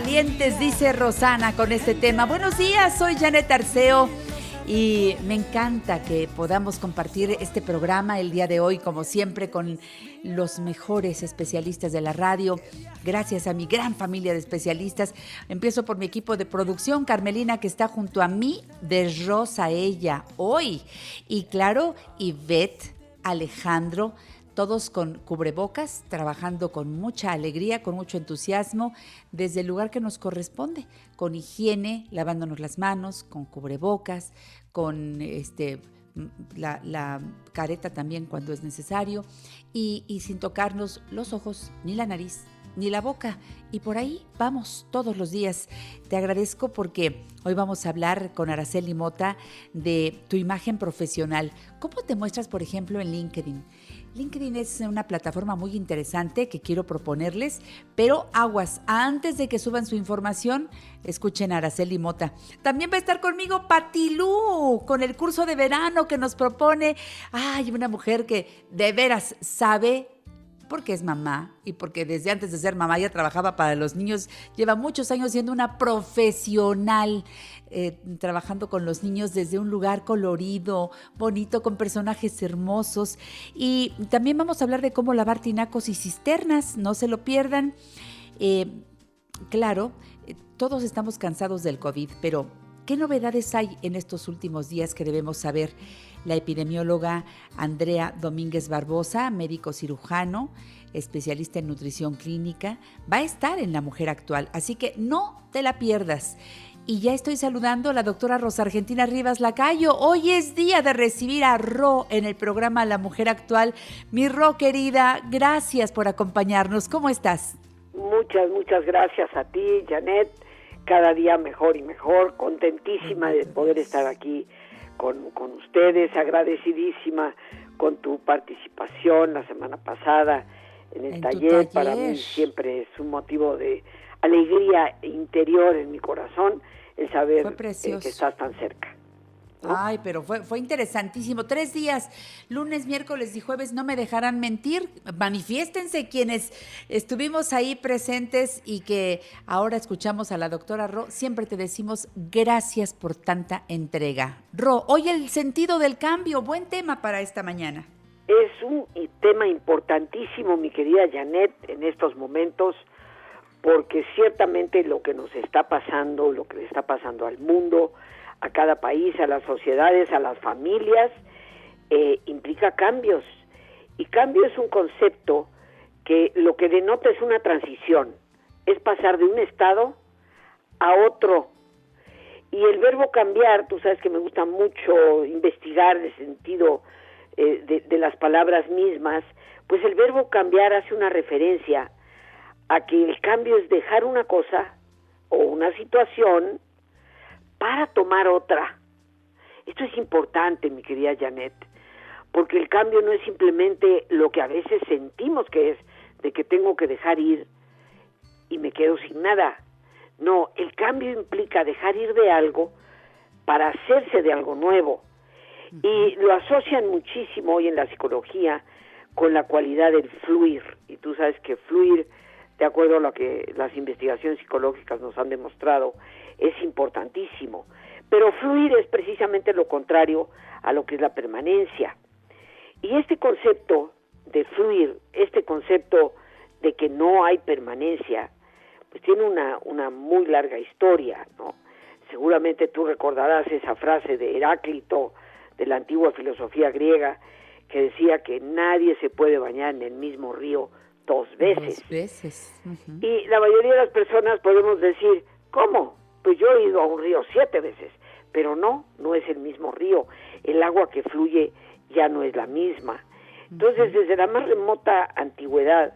valientes, dice Rosana con este tema. Buenos días, soy Janet Arceo y me encanta que podamos compartir este programa el día de hoy, como siempre, con los mejores especialistas de la radio. Gracias a mi gran familia de especialistas. Empiezo por mi equipo de producción, Carmelina, que está junto a mí, de Rosa ella hoy. Y claro, Ivette, Alejandro, todos con cubrebocas, trabajando con mucha alegría, con mucho entusiasmo, desde el lugar que nos corresponde, con higiene, lavándonos las manos, con cubrebocas, con este la, careta también cuando es necesario, y, y sin tocarnos los ojos ni la nariz ni la boca. Y por ahí vamos todos los días. Te agradezco porque hoy vamos a hablar con Araceli Mota de tu imagen profesional. ¿Cómo te muestras, por ejemplo, en LinkedIn? LinkedIn es una plataforma muy interesante que quiero proponerles, pero aguas, antes de que suban su información, escuchen a Araceli Mota. También va a estar conmigo Patilú, con el curso de verano que nos propone, ay, una mujer que de veras sabe porque es mamá y porque desde antes de ser mamá ya trabajaba para los niños, lleva muchos años siendo una profesional, eh, trabajando con los niños desde un lugar colorido, bonito, con personajes hermosos. Y también vamos a hablar de cómo lavar tinacos y cisternas, no se lo pierdan. Eh, claro, eh, todos estamos cansados del COVID, pero ¿qué novedades hay en estos últimos días que debemos saber? la epidemióloga Andrea Domínguez Barbosa, médico cirujano, especialista en nutrición clínica, va a estar en La Mujer Actual, así que no te la pierdas. Y ya estoy saludando a la doctora Rosa Argentina Rivas Lacayo. Hoy es día de recibir a Ro en el programa La Mujer Actual. Mi Ro querida, gracias por acompañarnos. ¿Cómo estás? Muchas, muchas gracias a ti, Janet. Cada día mejor y mejor. Contentísima de poder estar aquí con, con ustedes, agradecidísima con tu participación la semana pasada en el En tu taller. Para taller. mí siempre es un motivo de alegría interior en mi corazón el saber eh, que estás tan cerca. ¿no? Ay, pero fue, fue interesantísimo. Tres días, lunes, miércoles y jueves, no me dejarán mentir. Manifiéstense quienes estuvimos ahí presentes y que ahora escuchamos a la doctora Ro. Siempre te decimos gracias por tanta entrega. Ro, hoy el sentido del cambio, buen tema para esta mañana. Es un tema importantísimo, mi querida Janet, en estos momentos, porque ciertamente lo que nos está pasando, lo que le está pasando al mundo, a cada país, a las sociedades, a las familias, eh, implica cambios. Y cambio es un concepto que lo que denota es una transición, es pasar de un estado a otro. Y el verbo cambiar, tú sabes que me gusta mucho investigar el sentido eh, de, de las palabras mismas, pues el verbo cambiar hace una referencia a que el cambio es dejar una cosa o una situación para tomar otra. Esto es importante, mi querida Janet, porque el cambio no es simplemente lo que a veces sentimos que es, de que tengo que dejar ir y me quedo sin nada. No, el cambio implica dejar ir de algo para hacerse de algo nuevo. Y lo asocian muchísimo hoy en la psicología con la cualidad del fluir. Y tú sabes que fluir, de acuerdo a lo que las investigaciones psicológicas nos han demostrado, es importantísimo. Pero fluir es precisamente lo contrario a lo que es la permanencia. Y este concepto de fluir, este concepto de que no hay permanencia, pues tiene una, muy larga historia, ¿no? Seguramente tú recordarás esa frase de Heráclito de la antigua filosofía griega que decía que nadie se puede bañar en el mismo río dos veces. Dos veces. Y la mayoría de las personas podemos decir, ¿cómo? Pues yo he ido a un río siete veces, pero no, no es el mismo río. El agua que fluye ya no es la misma. Entonces, desde la más remota antigüedad,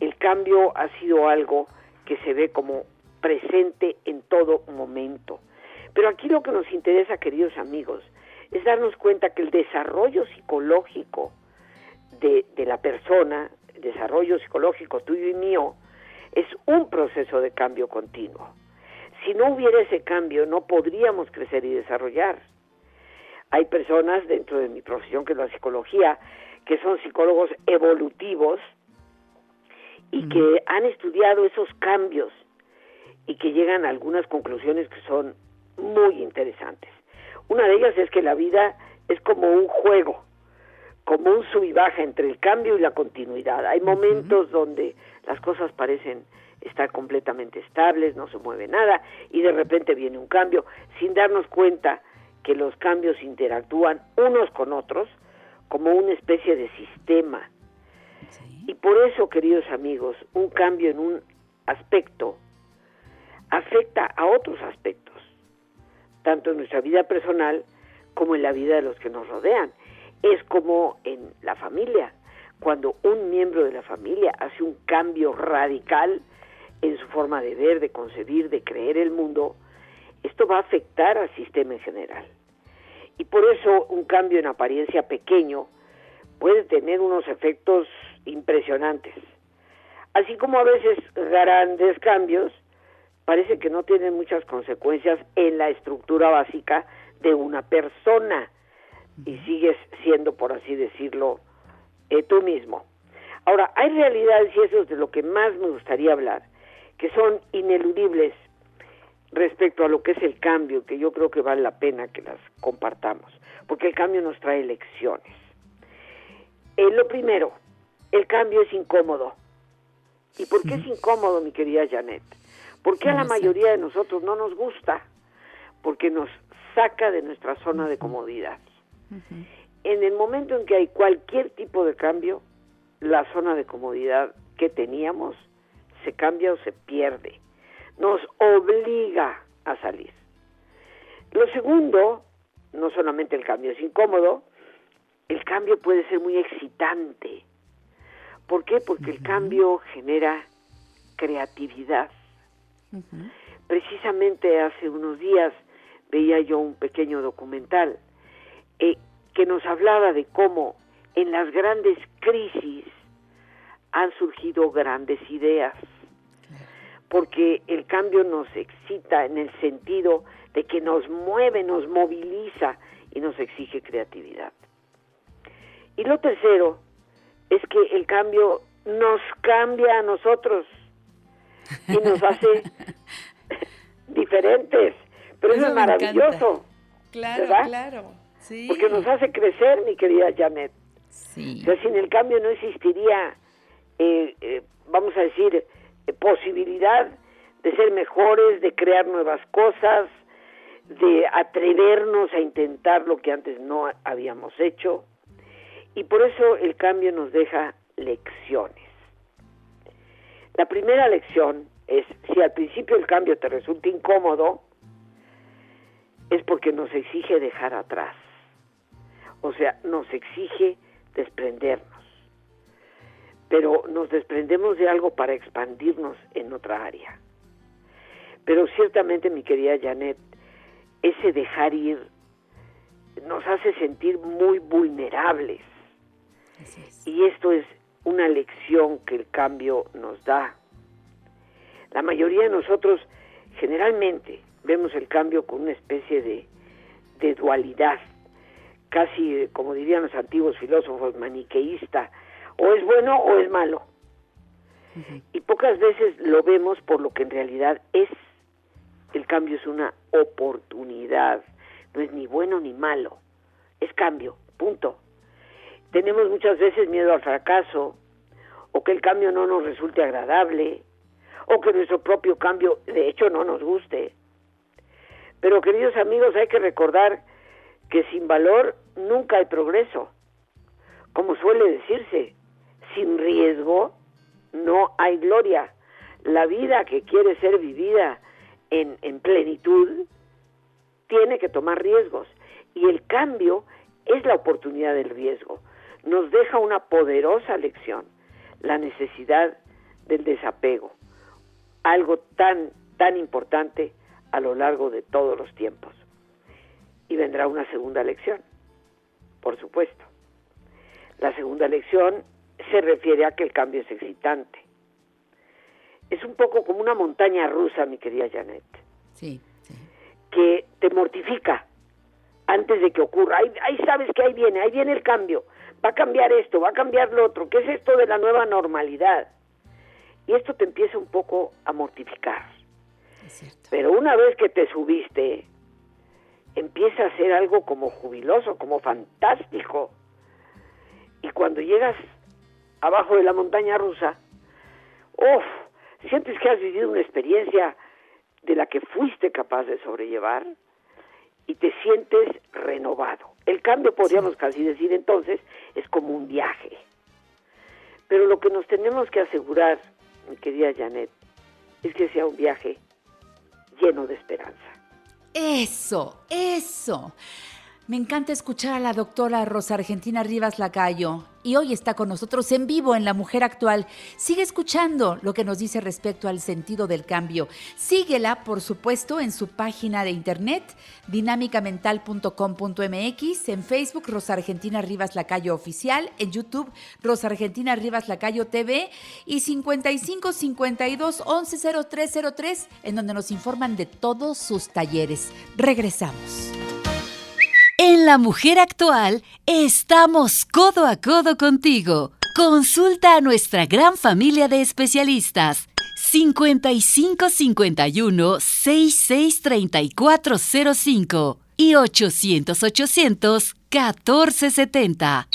el cambio ha sido algo que se ve como presente en todo momento. Pero aquí lo que nos interesa, queridos amigos, es darnos cuenta que el desarrollo psicológico de, de la persona, desarrollo psicológico tuyo y mío, es un proceso de cambio continuo. Si no hubiera ese cambio, no podríamos crecer y desarrollar. Hay personas dentro de mi profesión, que es la psicología, que son psicólogos evolutivos y que han estudiado esos cambios y que llegan a algunas conclusiones que son muy interesantes. Una de ellas es que la vida es como un juego, como un sub y baja entre el cambio y la continuidad. Hay momentos donde las cosas parecen estar completamente estables, no se mueve nada y de repente viene un cambio sin darnos cuenta que los cambios interactúan unos con otros como una especie de sistema. Y por eso, queridos amigos, un cambio en un aspecto afecta a otros aspectos, tanto en nuestra vida personal como en la vida de los que nos rodean. Es como en la familia, cuando un miembro de la familia hace un cambio radical en su forma de ver, de concebir, de creer el mundo, esto va a afectar al sistema en general. Y por eso un cambio en apariencia pequeño puede tener unos efectos impresionantes. Así como a veces grandes cambios parece que no tienen muchas consecuencias en la estructura básica de una persona y sigues siendo, por así decirlo, eh, tú mismo. Ahora, hay realidades, y eso es de lo que más me gustaría hablar, que son ineludibles respecto a lo que es el cambio, que yo creo que vale la pena que las compartamos, porque el cambio nos trae lecciones. Eh, lo primero, el cambio es incómodo. ¿Y por qué es incómodo, mi querida Janet? Porque a la mayoría de nosotros no nos gusta, porque nos saca de nuestra zona de comodidad. En el momento en que hay cualquier tipo de cambio, la zona de comodidad que teníamos se cambia o se pierde. Nos obliga a salir. Lo segundo, no solamente el cambio es incómodo, el cambio puede ser muy excitante. ¿Por qué? Porque el cambio genera creatividad. Precisamente hace unos días veía yo un pequeño documental eh, que nos hablaba de cómo en las grandes crisis han surgido grandes ideas, porque el cambio nos excita en el sentido de que nos mueve, nos moviliza y nos exige creatividad. Y lo tercero es que el cambio nos cambia a nosotros y nos hace diferentes. Pero eso, es maravilloso. Claro, claro. Sí. Porque nos hace crecer, mi querida Janet. Sí. O sea, sin el cambio no existiría, eh, eh, vamos a decir, eh, posibilidad de ser mejores, de crear nuevas cosas, de atrevernos a intentar lo que antes no habíamos hecho. Y por eso el cambio nos deja lecciones. La primera lección es, si al principio el cambio te resulta incómodo, es porque nos exige dejar atrás. O sea, nos exige desprendernos. Pero nos desprendemos de algo para expandirnos en otra área. Pero ciertamente, mi querida Janet, ese dejar ir nos hace sentir muy vulnerables. Y esto es una lección que el cambio nos da. La mayoría de nosotros generalmente vemos el cambio con una especie de, de dualidad, casi, como dirían los antiguos filósofos, maniqueísta, o es bueno o es malo. Y pocas veces lo vemos por lo que en realidad es. El cambio es una oportunidad, no es ni bueno ni malo, es cambio, punto. Tenemos muchas veces miedo al fracaso, o que el cambio no nos resulte agradable, o que nuestro propio cambio de hecho no nos guste. Pero queridos amigos, hay que recordar que sin valor nunca hay progreso. Como suele decirse, sin riesgo no hay gloria. La vida que quiere ser vivida en, en plenitud tiene que tomar riesgos. Y el cambio es la oportunidad del riesgo. Nos deja una poderosa lección, la necesidad del desapego, algo tan, tan importante a lo largo de todos los tiempos. Y vendrá una segunda lección, por supuesto. La segunda lección se refiere a que el cambio es excitante. Es un poco como una montaña rusa, mi querida Janet. Sí, sí. Que te mortifica antes de que ocurra. Ahí, ahí sabes que ahí viene, ahí viene el cambio. Va a cambiar esto, va a cambiar lo otro. ¿Qué es esto de la nueva normalidad? Y esto te empieza un poco a mortificar. Pero una vez que te subiste, empieza a ser algo como jubiloso, como fantástico. Y cuando llegas abajo de la montaña rusa, ¡oh! Sientes que has vivido una experiencia de la que fuiste capaz de sobrellevar y te sientes renovado. El cambio, podríamos casi decir entonces, es como un viaje. Pero lo que nos tenemos que asegurar, mi querida Janet, es que sea un viaje lleno de esperanza. Eso, eso. Me encanta escuchar a la doctora Rosa Argentina Rivas Lacayo y hoy está con nosotros en vivo en La Mujer Actual. Sigue escuchando lo que nos dice respecto al sentido del cambio. Síguela, por supuesto, en su página de internet dinámicamental.com.mx, en Facebook Rosa Argentina Rivas Lacayo Oficial, en YouTube Rosa Argentina Rivas Lacayo TV y 55 52 11 0303 en donde nos informan de todos sus talleres. Regresamos. En La Mujer Actual estamos codo a codo contigo. Consulta a nuestra gran familia de especialistas. 55 51 66 34 05 y 800 800 14 70.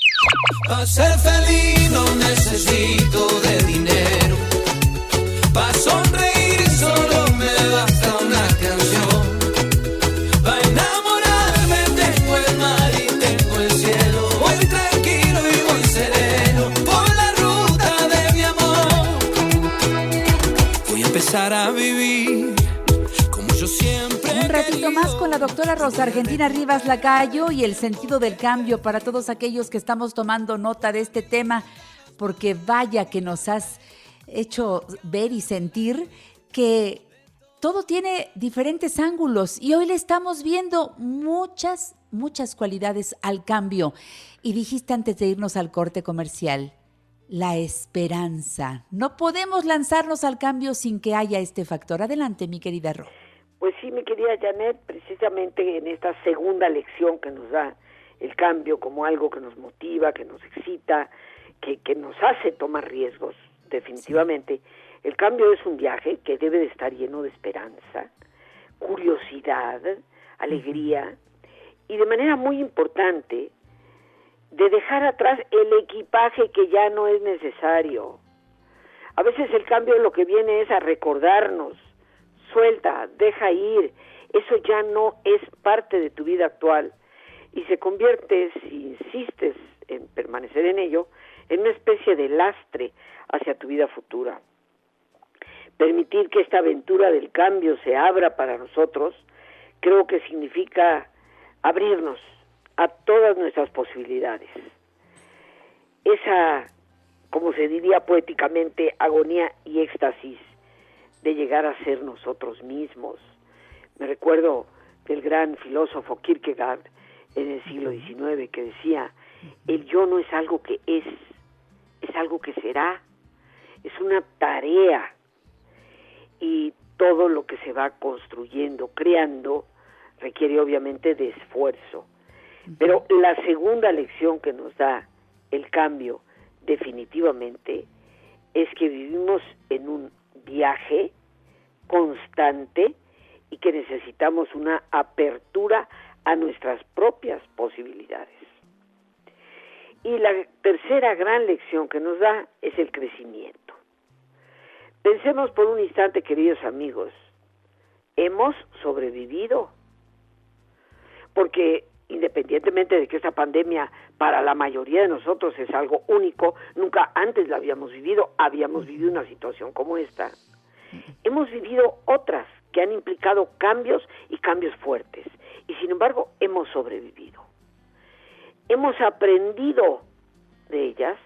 Para ser feliz no necesito de dinero. Para sonreír empezar a vivir como yo siempre. he Un ratito más con la doctora Rosa Argentina Rivas Lacayo y el sentido del cambio para todos aquellos que estamos tomando nota de este tema, porque vaya que nos has hecho ver y sentir que todo tiene diferentes ángulos y hoy le estamos viendo muchas, muchas cualidades al cambio. Y dijiste antes de irnos al corte comercial, la esperanza. No podemos lanzarnos al cambio sin que haya este factor. Adelante, mi querida Ro. Pues sí, mi querida Janet, precisamente en esta segunda lección que nos da el cambio como algo que nos motiva, que nos excita, que, que nos hace tomar riesgos, definitivamente, el cambio es un viaje que debe de estar lleno de esperanza, curiosidad, alegría y de manera muy importante de dejar atrás el equipaje que ya no es necesario. A veces el cambio lo que viene es a recordarnos, suelta, deja ir, eso ya no es parte de tu vida actual y se convierte, si insistes en permanecer en ello, en una especie de lastre hacia tu vida futura. Permitir que esta aventura del cambio se abra para nosotros, creo que significa abrirnos a todas nuestras posibilidades. Esa, como se diría poéticamente, agonía y éxtasis de llegar a ser nosotros mismos. Me recuerdo del gran filósofo Kierkegaard en el siglo XIX que decía, el yo no es algo que es, es algo que será, es una tarea y todo lo que se va construyendo, creando, requiere obviamente de esfuerzo. Pero la segunda lección que nos da el cambio definitivamente es que vivimos en un viaje constante y que necesitamos una apertura a nuestras propias posibilidades. Y la tercera gran lección que nos da es el crecimiento. Pensemos por un instante, queridos amigos, hemos sobrevivido. Porque independientemente de que esta pandemia para la mayoría de nosotros es algo único, nunca antes la habíamos vivido, habíamos vivido una situación como esta. Hemos vivido otras que han implicado cambios y cambios fuertes, y sin embargo hemos sobrevivido. Hemos aprendido de ellas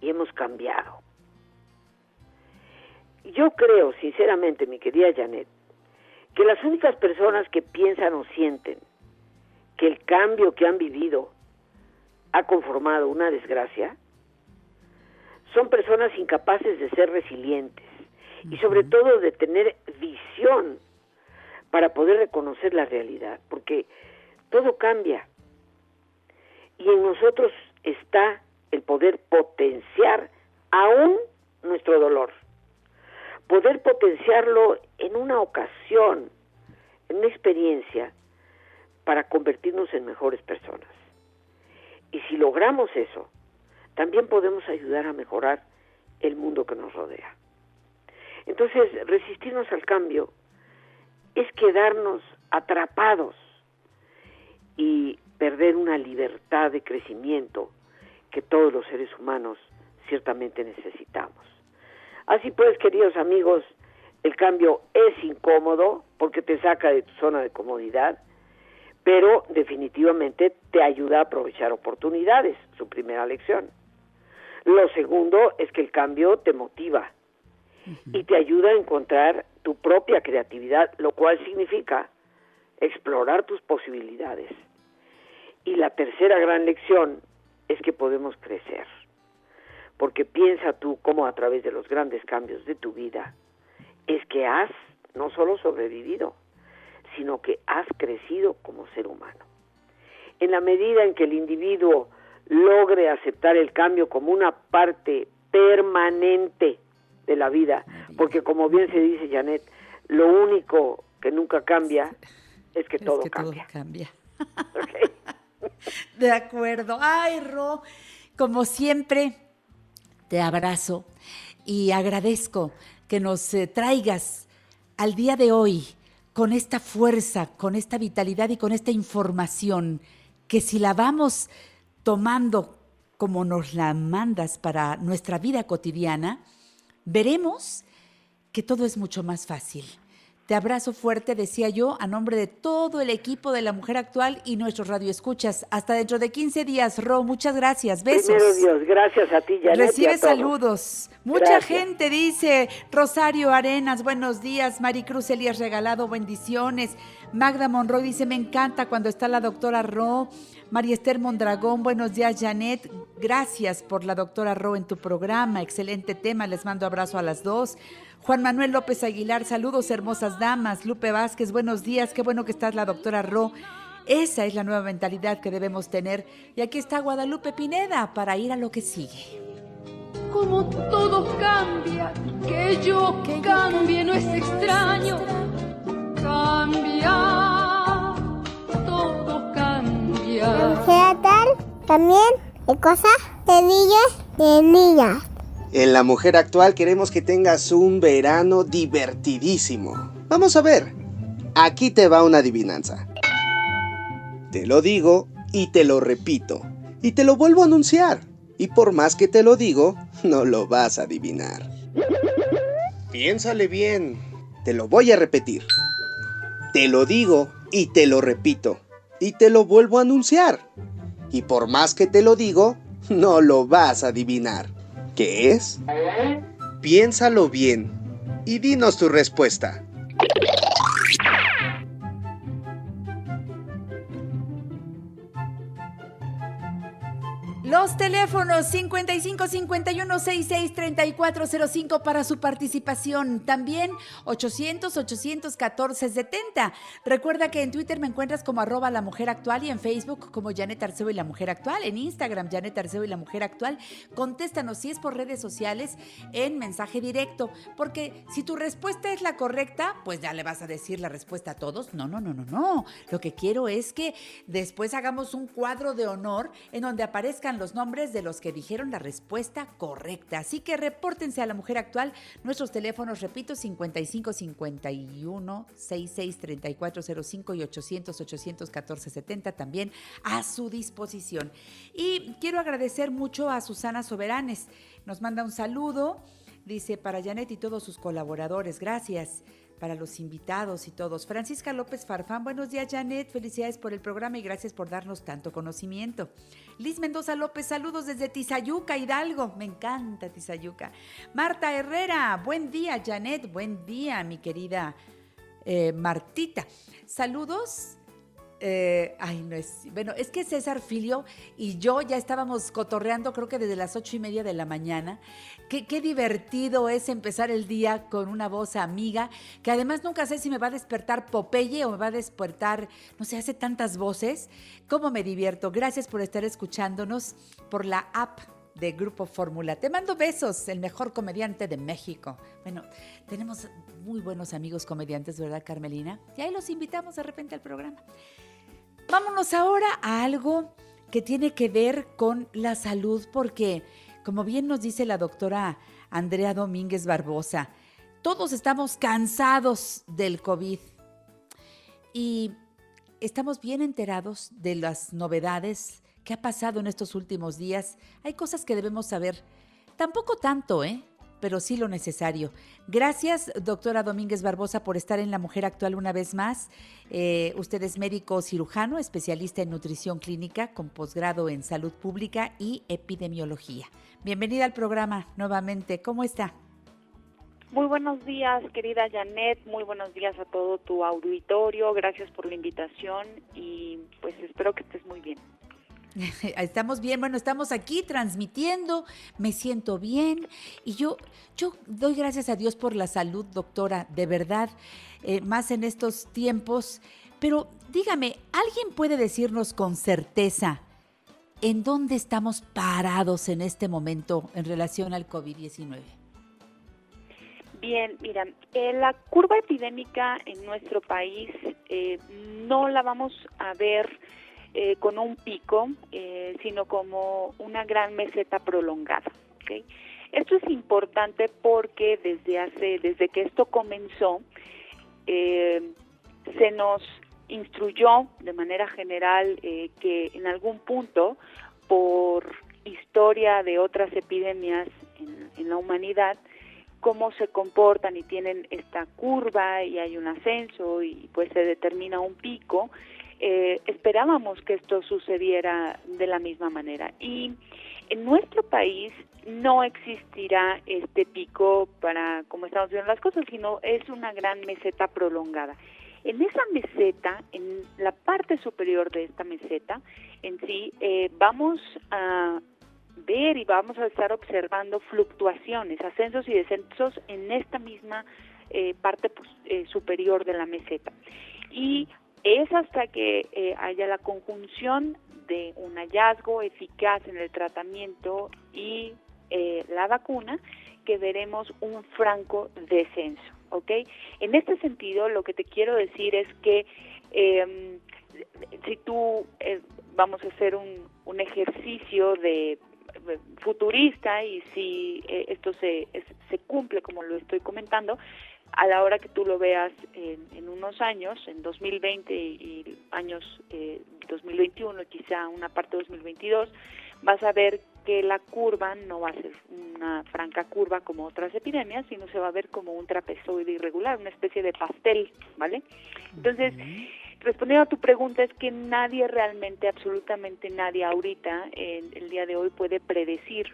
y hemos cambiado. Yo creo, sinceramente, mi querida Janet, que las únicas personas que piensan o sienten que el cambio que han vivido ha conformado una desgracia, son personas incapaces de ser resilientes y sobre todo de tener visión para poder reconocer la realidad, porque todo cambia. Y en nosotros está el poder potenciar aún nuestro dolor, poder potenciarlo en una ocasión, en una experiencia, para convertirnos en mejores personas. Y si logramos eso, también podemos ayudar a mejorar el mundo que nos rodea. Entonces, resistirnos al cambio es quedarnos atrapados y perder una libertad de crecimiento que todos los seres humanos ciertamente necesitamos. Así pues, queridos amigos, el cambio es incómodo porque te saca de tu zona de comodidad, pero definitivamente te ayuda a aprovechar oportunidades, su primera lección. Lo segundo es que el cambio te motiva y te ayuda a encontrar tu propia creatividad, lo cual significa explorar tus posibilidades. Y la tercera gran lección es que podemos crecer, porque piensa tú cómo a través de los grandes cambios de tu vida es que has no solo sobrevivido, sino que has crecido como ser humano. En la medida en que el individuo logre aceptar el cambio como una parte permanente de la vida, porque como bien se dice Janet, lo único que nunca cambia es que, todo, cambia. cambia. De acuerdo. Ay, Ro, como siempre, te abrazo y agradezco que nos eh, traigas al día de hoy con esta fuerza, con esta vitalidad y con esta información que si la vamos tomando como nos la mandas para nuestra vida cotidiana, veremos que todo es mucho más fácil. Te abrazo fuerte, decía yo, a nombre de todo el equipo de la Mujer Actual y nuestros radioescuchas. Hasta dentro de 15 días, Ro. Muchas gracias. Besos. Primero Dios, gracias a ti, Janet, Recibe y a todos. saludos. Mucha gente dice, Rosario Arenas, buenos días. Maricruz Elías Regalado, bendiciones. Magda Monroy dice, me encanta cuando está la doctora Ro. María Esther Mondragón, buenos días, Janet. Gracias por la doctora Ro en tu programa. Excelente tema. Les mando abrazo a las dos. Juan Manuel López Aguilar, saludos, hermosas damas. Lupe Vázquez, buenos días. Qué bueno que estás la doctora Ro. Esa es la nueva mentalidad que debemos tener. Y aquí está Guadalupe Pineda para ir a lo que sigue. Como todo cambia, que yo cambie no es extraño. Cambia, todo cambia. Sea tal, también hay cosas de niños de niñas. En la mujer actual queremos que tengas un verano divertidísimo. Vamos a ver. Aquí te va una adivinanza. Te lo digo y te lo repito. Y te lo vuelvo a anunciar. Y por más que te lo digo, no lo vas a adivinar. Piénsale bien. Te lo voy a repetir. Te lo digo y te lo repito. Y te lo vuelvo a anunciar. Y por más que te lo digo, no lo vas a adivinar. ¿Qué es? Piénsalo bien y dinos tu respuesta. Teléfonos 55 51 66 3405 para su participación. También 800 814 70. Recuerda que en Twitter me encuentras como arroba la mujer actual y en Facebook como Janet Arceo y la mujer actual. En Instagram Janet Arceo y la mujer actual. Contéstanos si es por redes sociales en mensaje directo. Porque si tu respuesta es la correcta, pues ya le vas a decir la respuesta a todos. No, no, no, no, no. Lo que quiero es que después hagamos un cuadro de honor en donde aparezcan los nombres de los que dijeron la respuesta correcta. Así que repórtense a la mujer actual. Nuestros teléfonos, repito, 55 51 66 3405 y 800 814 70 también a su disposición. Y quiero agradecer mucho a Susana Soberanes. Nos manda un saludo. Dice para Janet y todos sus colaboradores. Gracias para los invitados y todos. Francisca López Farfán, buenos días Janet, felicidades por el programa y gracias por darnos tanto conocimiento. Liz Mendoza López, saludos desde Tizayuca, Hidalgo, me encanta Tizayuca. Marta Herrera, buen día Janet, buen día mi querida eh, Martita. Saludos eh, ay, no es. Bueno, es que César Filio y yo ya estábamos cotorreando, creo que desde las ocho y media de la mañana. Qué, qué, divertido es empezar el día con una voz amiga, que además nunca sé si me va a despertar Popeye o me va a despertar, no sé, hace tantas voces. ¿Cómo me divierto? Gracias por estar escuchándonos por la app de Grupo Fórmula. Te mando besos, el mejor comediante de México. Bueno, tenemos muy buenos amigos comediantes, ¿verdad, Carmelina? Y ahí los invitamos de repente al programa. Vámonos ahora a algo que tiene que ver con la salud, porque, como bien nos dice la doctora Andrea Domínguez Barbosa, todos estamos cansados del COVID y estamos bien enterados de las novedades que ha pasado en estos últimos días. Hay cosas que debemos saber, tampoco tanto, ¿eh? Pero sí lo necesario. Gracias, doctora Domínguez Barbosa, por estar en La Mujer Actual una vez más. Eh, usted es médico cirujano, especialista en nutrición clínica, con posgrado en salud pública y epidemiología. Bienvenida al programa nuevamente. ¿Cómo está? Muy buenos días, querida Janet. Muy buenos días a todo tu auditorio. Gracias por la invitación y pues espero que estés muy bien. Estamos bien, bueno, estamos aquí transmitiendo, me siento bien y yo, yo doy gracias a Dios por la salud, doctora, de verdad, eh, más en estos tiempos. Pero dígame, ¿alguien puede decirnos con certeza en dónde estamos parados en este momento en relación al COVID-19? Bien, mira, eh, la curva epidémica en nuestro país eh, no la vamos a ver eh, con un pico, eh, sino como una gran meseta prolongada. Esto es importante porque desde hace, desde que esto comenzó, eh, se nos instruyó de manera general que en algún punto, por historia de otras epidemias en, en la humanidad, cómo se comportan y tienen esta curva y hay un ascenso y pues se determina un pico, eh, esperábamos que esto sucediera de la misma manera. Y en nuestro país no existirá este pico para como estamos viendo las cosas, sino es una gran meseta prolongada. En esa meseta, en la parte superior de esta meseta, en sí, eh, vamos a ver y vamos a estar observando fluctuaciones, ascensos y descensos en esta misma eh, parte pues, superior de la meseta. Y es hasta que eh, haya la conjunción de un hallazgo eficaz en el tratamiento y eh, la vacuna que veremos un franco descenso, ¿ok? En este sentido, lo que te quiero decir es que em, si tú, eh, vamos a hacer un, un ejercicio de futurista y si esto se, se cumple como lo estoy comentando, a la hora que tú lo veas en, unos años, en 2020 y, años eh, 2021, quizá una parte de 2022, vas a ver que la curva no va a ser una franca curva como otras epidemias, sino se va a ver como un trapezoide irregular, una especie de pastel, ¿vale? Entonces, respondiendo a tu pregunta, es que nadie realmente, absolutamente nadie ahorita, el día de hoy, puede predecir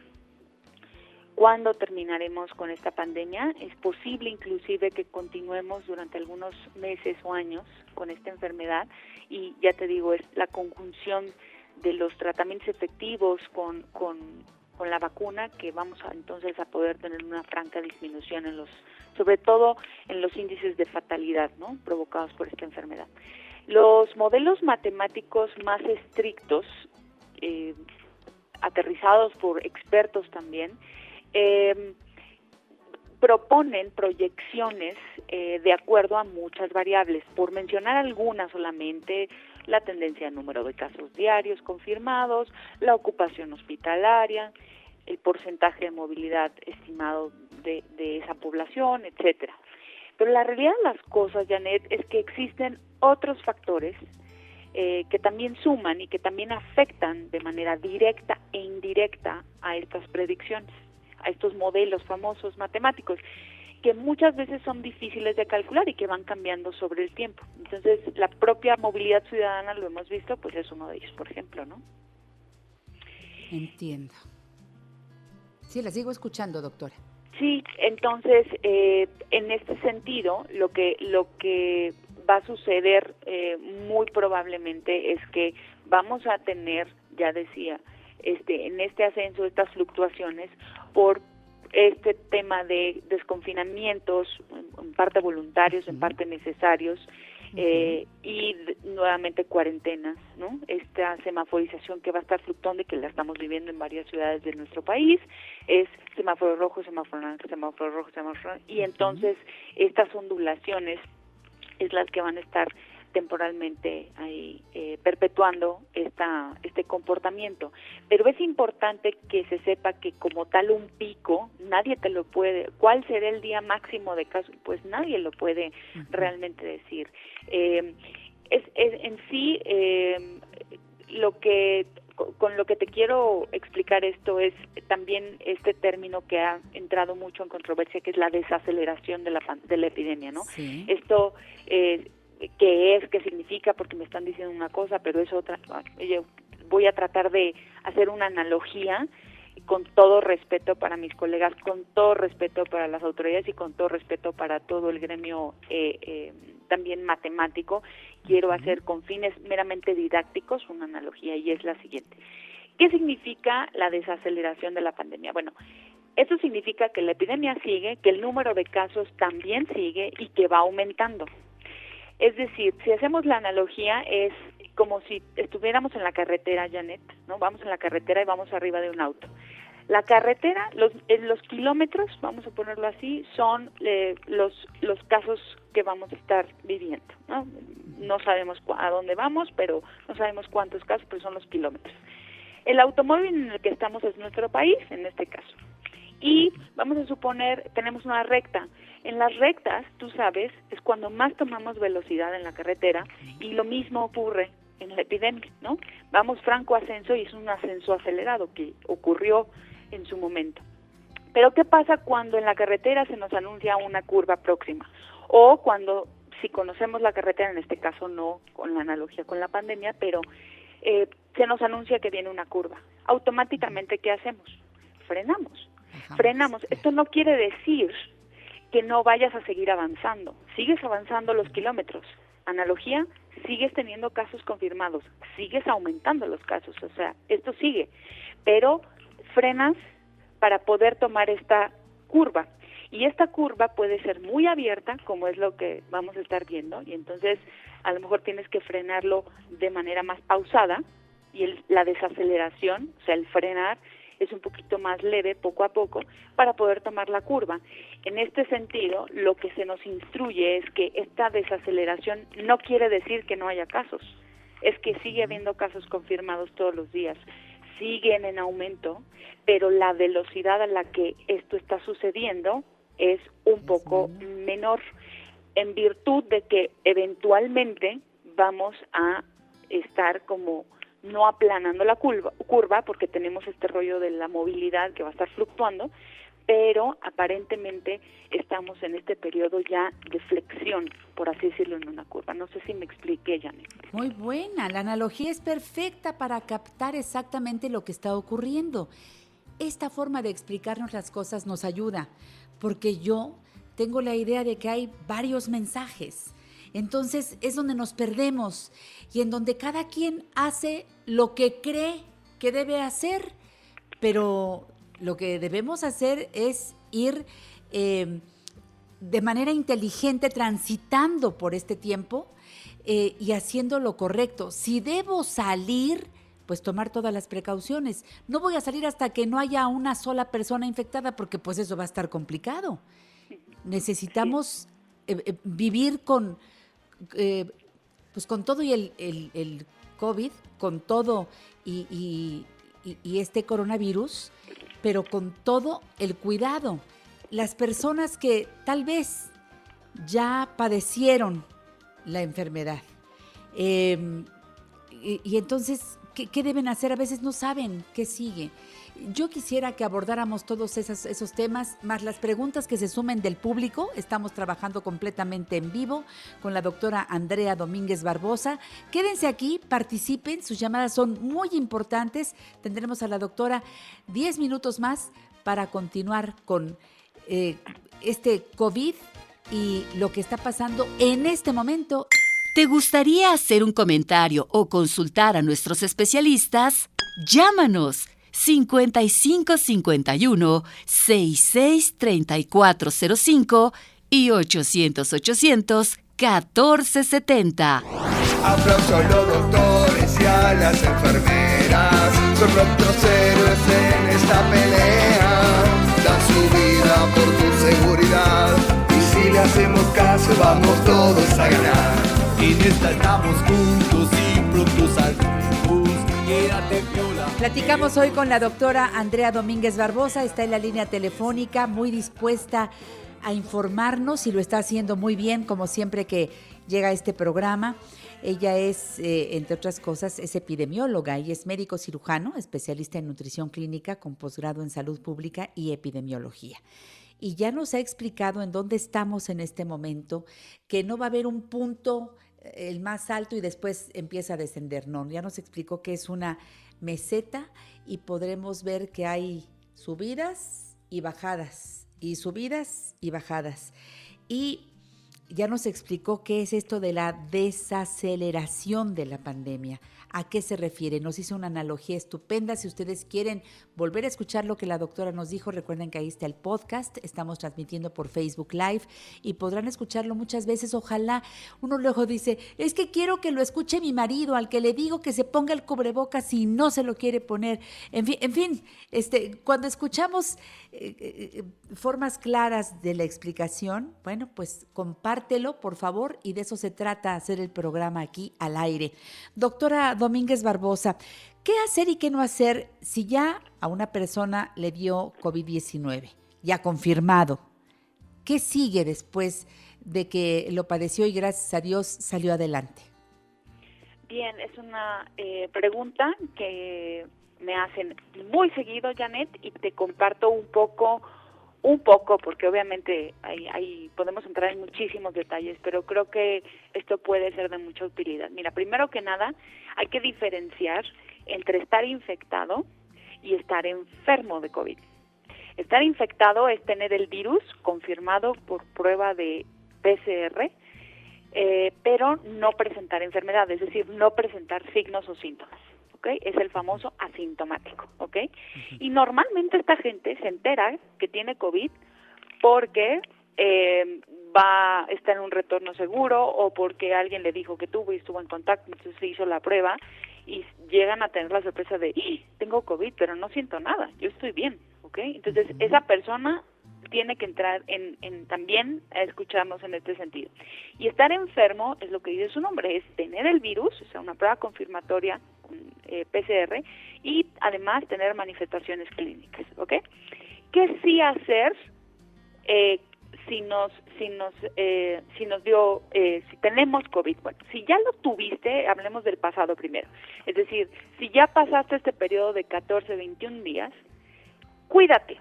cuándo terminaremos con esta pandemia. Es posible inclusive que continuemos durante algunos meses o años con esta enfermedad y ya te digo, es la conjunción de los tratamientos efectivos con, con, la vacuna que vamos a, entonces a poder tener una franca disminución en los sobre todo en los índices de fatalidad ¿no? provocados por esta enfermedad. Los modelos matemáticos más estrictos, eh, aterrizados por expertos también, eh, proponen proyecciones eh, de acuerdo a muchas variables. Por mencionar algunas solamente, la tendencia de número de casos diarios confirmados, la ocupación hospitalaria, el porcentaje de movilidad estimado de, esa población, etcétera. Pero la realidad de las cosas, Janet, es que existen otros factores eh, que también suman y que también afectan de manera directa e indirecta a estas predicciones, a estos modelos famosos matemáticos, que muchas veces son difíciles de calcular y que van cambiando sobre el tiempo. Entonces, la propia movilidad ciudadana, lo hemos visto, pues es uno de ellos, por ejemplo, ¿no? Entiendo. Sí, la sigo escuchando, doctora. Sí, entonces, eh, en este sentido, lo que, lo que va a suceder eh, muy probablemente es que vamos a tener, ya decía, este, en este ascenso, estas fluctuaciones por este tema de desconfinamientos, en parte voluntarios, en parte necesarios, eh, y nuevamente cuarentenas, ¿no? Esta semaforización que va a estar fluctuando y que la estamos viviendo en varias ciudades de nuestro país es semáforo rojo, semáforo naranja, semáforo rojo, semáforo y entonces estas ondulaciones es las que van a estar temporalmente ahí eh, perpetuando esta, este comportamiento. Pero es importante que se sepa que como tal un pico, nadie te lo puede, ¿cuál será el día máximo de casos? Pues nadie lo puede realmente decir. Eh, es, en sí, eh, lo que con lo que te quiero explicar esto es también este término que ha entrado mucho en controversia, que es la desaceleración de la, de la epidemia, ¿no? Esto eh, qué es, qué significa, porque me están diciendo una cosa, pero es otra. Yo voy a tratar de hacer una analogía con todo respeto para mis colegas, con todo respeto para las autoridades y con todo respeto para todo el gremio eh, eh, también matemático, quiero hacer con fines meramente didácticos una analogía y es la siguiente. ¿Qué significa la desaceleración de la pandemia? Bueno, eso significa que la epidemia sigue, que el número de casos también sigue y que va aumentando. Es decir, si hacemos la analogía es como si estuviéramos en la carretera, Janet, ¿no? Vamos en la carretera y vamos arriba de un auto. La carretera, los, kilómetros, vamos a ponerlo así, son eh, los, los casos que vamos a estar viviendo. ¿no? no sabemos a dónde vamos, pero no sabemos cuántos casos, pero son los kilómetros. El automóvil en el que estamos es nuestro país, en este caso. Y vamos a suponer, tenemos una recta. En las rectas, tú sabes, es cuando más tomamos velocidad en la carretera y lo mismo ocurre en la epidemia, ¿no? Vamos franco ascenso y es un ascenso acelerado que ocurrió en su momento. Pero ¿qué pasa cuando en la carretera se nos anuncia una curva próxima? O cuando, si conocemos la carretera, en este caso no con la analogía con la pandemia, pero eh, se nos anuncia que viene una curva. Automáticamente, ¿qué hacemos? Frenamos. Frenamos. Esto no quiere decir que no vayas a seguir avanzando. Sigues avanzando los kilómetros. Analogía, sigues teniendo casos confirmados, sigues aumentando los casos, o sea, esto sigue, pero frenas para poder tomar esta curva. Y esta curva puede ser muy abierta, como es lo que vamos a estar viendo, y entonces a lo mejor tienes que frenarlo de manera más pausada, y la desaceleración, o sea, el frenar, es un poquito más leve poco a poco para poder tomar la curva. En este sentido, lo que se nos instruye es que esta desaceleración no quiere decir que no haya casos, es que sigue habiendo casos confirmados todos los días, siguen en aumento, pero la velocidad a la que esto está sucediendo es un poco menor en virtud de que eventualmente vamos a estar como no aplanando la curva, curva porque tenemos este rollo de la movilidad que va a estar fluctuando, pero aparentemente estamos en este periodo ya de flexión, por así decirlo, en una curva. No sé si me expliqué, Janet. Muy buena, la analogía es perfecta para captar exactamente lo que está ocurriendo. Esta forma de explicarnos las cosas nos ayuda, porque yo tengo la idea de que hay varios mensajes Entonces es donde nos perdemos y en donde cada quien hace lo que cree que debe hacer, pero lo que debemos hacer es ir eh, de manera inteligente transitando por este tiempo eh, y haciendo lo correcto. Si debo salir, pues tomar todas las precauciones. No voy a salir hasta que no haya una sola persona infectada porque pues eso va a estar complicado. Necesitamos eh, vivir con, pues con todo y el, COVID, con todo y este coronavirus, pero con todo el cuidado las personas que tal vez ya padecieron la enfermedad. Em, y, entonces, ¿qué, deben hacer? A veces no saben qué sigue. Yo quisiera que abordáramos todos esos, esos temas, más las preguntas que se sumen del público. Estamos trabajando completamente en vivo con la doctora Andrea Domínguez Barbosa. Quédense aquí, participen, sus llamadas son muy importantes. Tendremos a la doctora 10 minutos más para continuar con eh, este COVID y lo que está pasando en este momento. ¿Te gustaría hacer un comentario o consultar a nuestros especialistas? Llámanos 5551 663405 y 800 800 1470. Aplauso a los doctores y a las enfermeras, son nuestros héroes en esta pelea su vida por tu seguridad. Y si le hacemos caso, vamos todos a ganar. En esta estamos juntos y pronto saldremos. Platicamos hoy con la doctora Andrea Domínguez Barbosa, está en la línea telefónica, muy dispuesta a informarnos y lo está haciendo muy bien, como siempre que llega a este programa. Ella es, eh, entre otras cosas, es epidemióloga y es médico cirujano, especialista en nutrición clínica con posgrado en salud pública y epidemiología. Y ya nos ha explicado en dónde estamos en este momento, que no va a haber un punto el más alto y después empieza a descender. No, ya nos explicó que es una meseta y podremos ver que hay subidas y bajadas, y subidas y bajadas. Y ya nos explicó qué es esto de la desaceleración de la pandemia a qué se refiere. Nos hizo una analogía estupenda. Si ustedes quieren volver a escuchar lo que la doctora nos dijo, recuerden que ahí está el podcast. Estamos transmitiendo por Facebook Live y podrán escucharlo muchas veces. Ojalá uno luego dice, es que quiero que lo escuche mi marido, al que le digo que se ponga el cubrebocas y no se lo quiere poner. En fin, en fin este, cuando escuchamos eh, eh, formas claras de la explicación, bueno, pues compártelo, por favor, y de eso se trata hacer el programa aquí al aire. Doctora Domínguez Barbosa, ¿qué hacer y qué no hacer si ya a una persona le dio COVID-19, ya confirmado? ¿Qué sigue después de que lo padeció y gracias a Dios salió adelante? Bien, es una eh, pregunta que me hacen muy seguido, Janet, y te comparto un poco un poco, porque obviamente ahí, podemos entrar en muchísimos detalles, pero creo que esto puede ser de mucha utilidad. Mira, primero que nada, hay que diferenciar entre estar infectado y estar enfermo de COVID. Estar infectado es tener el virus confirmado por prueba de PCR, eh, pero no presentar enfermedad, es decir, no presentar signos o síntomas. Es el famoso asintomático, ¿ok? Y normalmente esta gente se entera que tiene COVID porque eh, va a estar en un retorno seguro o porque alguien le dijo que tuvo y estuvo en contacto, entonces se hizo la prueba y llegan a tener la sorpresa de, ¡Ah! tengo COVID, pero no siento nada, yo estoy bien, ¿ok? Entonces esa persona tiene que entrar en, en, también a escucharnos en este sentido. Y estar enfermo es lo que dice su nombre, es tener el virus, o sea, una prueba confirmatoria, eh, PCR, y además tener manifestaciones clínicas, ¿ok? ¿Qué sí hacer eh, si nos si nos eh, si nos dio eh, si tenemos covid bueno si ya lo tuviste hablemos del pasado primero es decir si ya pasaste este periodo de 14 21 días cuídate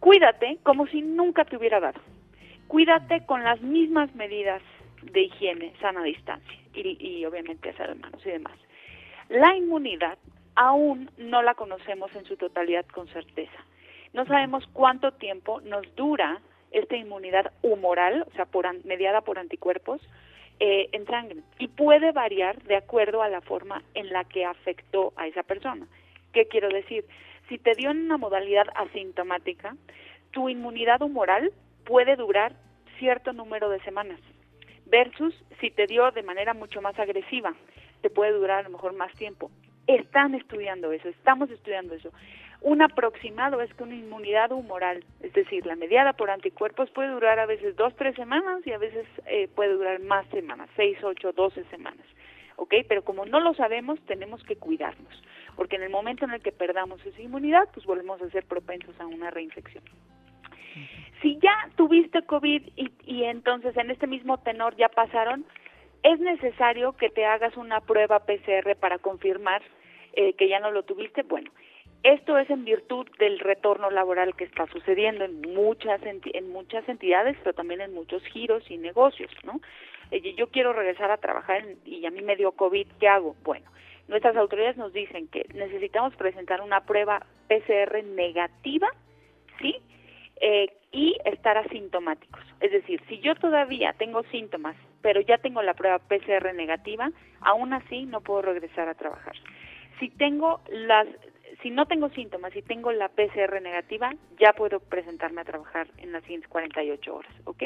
cuídate como si nunca te hubiera dado. Cuídate con las mismas medidas de higiene, sana distancia y, y obviamente hacer manos y demás. La inmunidad aún no la conocemos en su totalidad con certeza. No sabemos cuánto tiempo nos dura esta inmunidad humoral, o sea, por, mediada por anticuerpos, eh, en sangre y puede variar de acuerdo a la forma en la que afectó a esa persona. ¿Qué quiero decir? Si te dio en una modalidad asintomática, tu inmunidad humoral puede durar cierto número de semanas, versus si te dio de manera mucho más agresiva, te puede durar a lo mejor más tiempo. Están estudiando eso, estamos estudiando eso. Un aproximado es que una inmunidad humoral, es decir, la mediada por anticuerpos, puede durar a veces dos, tres semanas y a veces eh, puede durar más semanas, seis, ocho, doce semanas. ¿Ok? Pero como no lo sabemos, tenemos que cuidarnos, porque en el momento en el que perdamos esa inmunidad, pues volvemos a ser propensos a una reinfección. Si ya tuviste COVID y, y entonces en este mismo tenor ya pasaron, es necesario que te hagas una prueba PCR para confirmar eh, que ya no lo tuviste. Bueno, esto es en virtud del retorno laboral que está sucediendo en muchas en muchas entidades, pero también en muchos giros y negocios, ¿no? Yo quiero regresar a trabajar y a mí me dio COVID, ¿qué hago? Bueno, nuestras autoridades nos dicen que necesitamos presentar una prueba PCR negativa, ¿sí? Eh, y estar asintomáticos. Es decir, si yo todavía tengo síntomas, pero ya tengo la prueba PCR negativa, aún así no puedo regresar a trabajar. Si tengo las si no tengo síntomas y tengo la PCR negativa, ya puedo presentarme a trabajar en las siguientes 48 horas, ¿ok?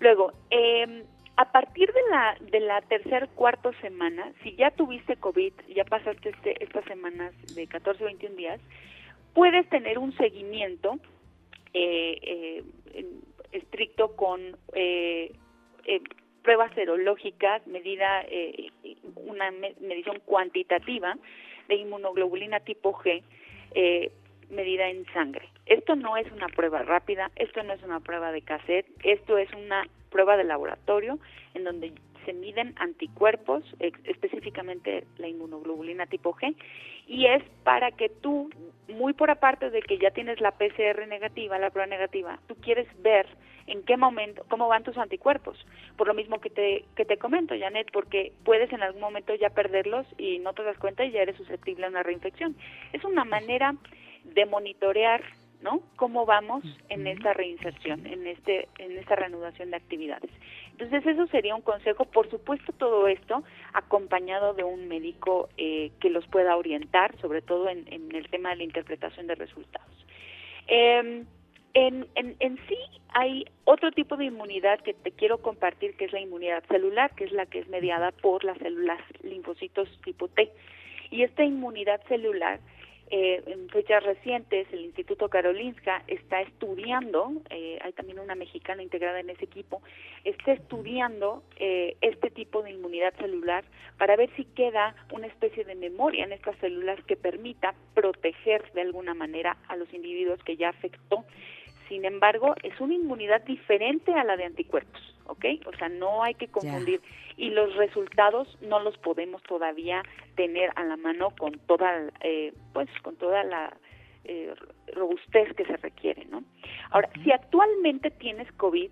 Luego, eh, a partir de la de la tercer cuarto semana, si ya tuviste COVID, ya pasaste este, estas semanas de 14 o 21 días, puedes tener un seguimiento eh, eh, estricto con eh, eh, pruebas serológicas, medida eh, una medición cuantitativa de inmunoglobulina tipo G, eh, medida en sangre. Esto no es una prueba rápida, esto no es una prueba de cassette, esto es una prueba de laboratorio en donde se miden anticuerpos, específicamente la inmunoglobulina tipo G, y es para que tú, muy por aparte de que ya tienes la PCR negativa, la prueba negativa, tú quieres ver en qué momento, cómo van tus anticuerpos. Por lo mismo que te, que te comento, Janet, porque puedes en algún momento ya perderlos y no te das cuenta y ya eres susceptible a una reinfección. Es una manera de monitorear ¿no? ¿Cómo vamos en esta reinserción, en este en esta reanudación de actividades? Entonces eso sería un consejo, por supuesto todo esto acompañado de un médico eh, que los pueda orientar, sobre todo en, en, el tema de la interpretación de resultados. Eh, en, en, en, sí hay otro tipo de inmunidad que te quiero compartir, que es la inmunidad celular, que es la que es mediada por las células linfocitos tipo T. Y esta inmunidad celular eh, en fechas recientes el Instituto Karolinska está estudiando, eh, hay también una mexicana integrada en ese equipo, está estudiando eh, este tipo de inmunidad celular para ver si queda una especie de memoria en estas células que permita proteger de alguna manera a los individuos que ya afectó. Sin embargo, es una inmunidad diferente a la de anticuerpos. ¿Ok? O sea, no hay que confundir y los resultados no los podemos todavía tener a la mano con toda, eh, pues, con toda la eh, robustez que se requiere, ¿no? Ahora, si actualmente tienes COVID,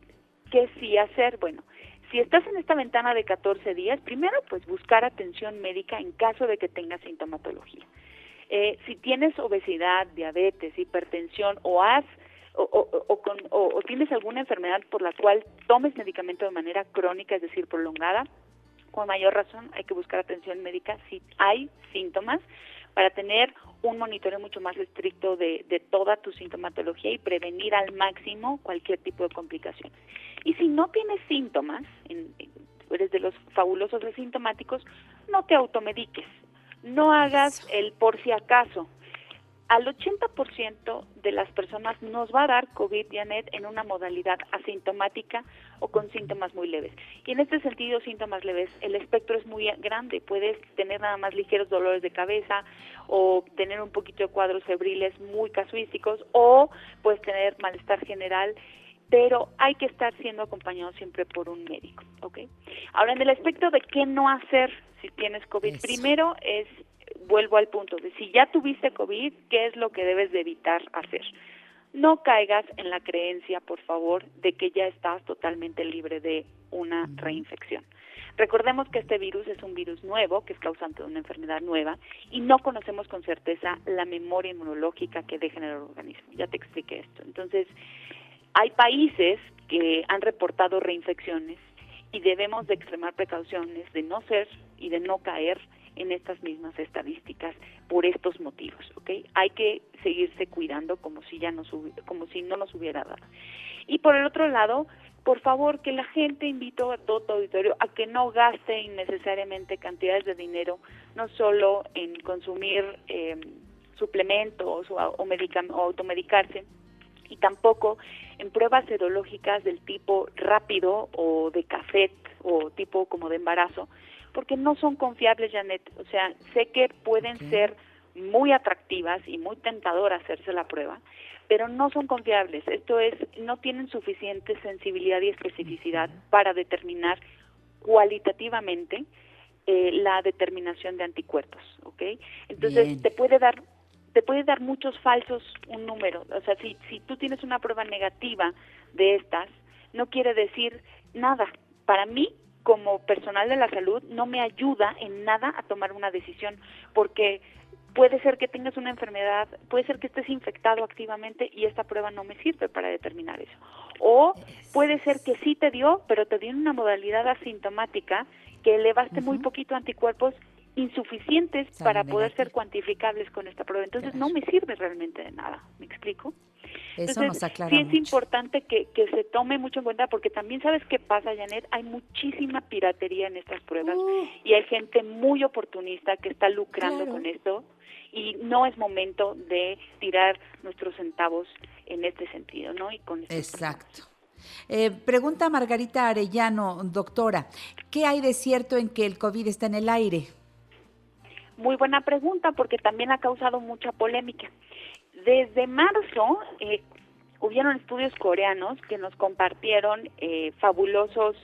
¿qué sí hacer? Bueno, si estás en esta ventana de 14 días, primero, pues buscar atención médica en caso de que tengas sintomatología. Eh, si tienes obesidad, diabetes, hipertensión o has o, o, con, o, tienes alguna enfermedad por la cual tomes medicamento de manera crónica, es decir, prolongada, con mayor razón hay que buscar atención médica si hay síntomas para tener un monitoreo mucho más estricto de, de toda tu sintomatología y prevenir al máximo cualquier tipo de complicaciones. Y si no tienes síntomas, en, eres de los fabulosos asintomáticos, no te automediques, no hagas el por si acaso, al 80% de las personas nos va a dar COVID, Janet, en una modalidad asintomática o con síntomas muy leves. Y en este sentido, síntomas leves, el espectro es muy grande. Puedes tener nada más ligeros dolores de cabeza o tener un poquito de cuadros febriles muy casuísticos o puedes tener malestar general pero hay que estar siendo acompañado siempre por un médico, ¿ok? Ahora, en el aspecto de qué no hacer si tienes COVID, primero es vuelvo al punto de si ya tuviste COVID, ¿qué es lo que debes de evitar hacer? No caigas en la creencia, por favor, de que ya estás totalmente libre de una reinfección. Recordemos que este virus es un virus nuevo, que es causante de una enfermedad nueva, y no conocemos con certeza la memoria inmunológica que deja en el organismo. Ya te expliqué esto. Entonces, hay países que han reportado reinfecciones y debemos de extremar precauciones de no ser y de no caer en estas mismas estadísticas por estos motivos, ¿ok? Hay que seguirse cuidando como si ya nos como si no nos hubiera dado. Y por el otro lado, por favor, que la gente invito a todo tu auditorio a que no gaste innecesariamente cantidades de dinero, no solo en consumir eh, suplementos o, o, o automedicarse, y tampoco en pruebas serológicas del tipo rápido o de café o tipo como de embarazo, porque no son confiables, Janet. O sea, sé que pueden ser muy atractivas y muy tentadoras hacerse la prueba, pero no son confiables. Esto es, no tienen suficiente sensibilidad y especificidad para determinar cualitativamente eh, la determinación de anticuerpos, ¿ok? Entonces te puede dar te puede dar muchos falsos un número. O sea, si, si tú tienes una prueba negativa de estas, no quiere decir nada. Para mí, como personal de la salud, no me ayuda en nada a tomar una decisión, porque puede ser que tengas una enfermedad, puede ser que estés infectado activamente y esta prueba no me sirve para determinar eso. O puede ser que sí te dio, pero te dio en una modalidad asintomática que elevaste muy poquito anticuerpos insuficientes para poder ser cuantificables con esta prueba. Entonces no me sirve realmente de nada. ¿Me explico? Eso nos aclara sí es importante que, que, se tome mucho en cuenta porque también sabes qué pasa, Janet, hay muchísima piratería en estas pruebas uh. y hay gente muy oportunista que está lucrando con esto y no es momento de tirar nuestros centavos en este sentido, ¿no? Y con Exacto. Eh, pregunta Margarita Arellano, doctora, ¿qué hay de cierto en que el COVID está en el aire? Muy buena pregunta porque también ha causado mucha polémica. Desde marzo eh, hubieron estudios coreanos que nos compartieron eh, fabulosos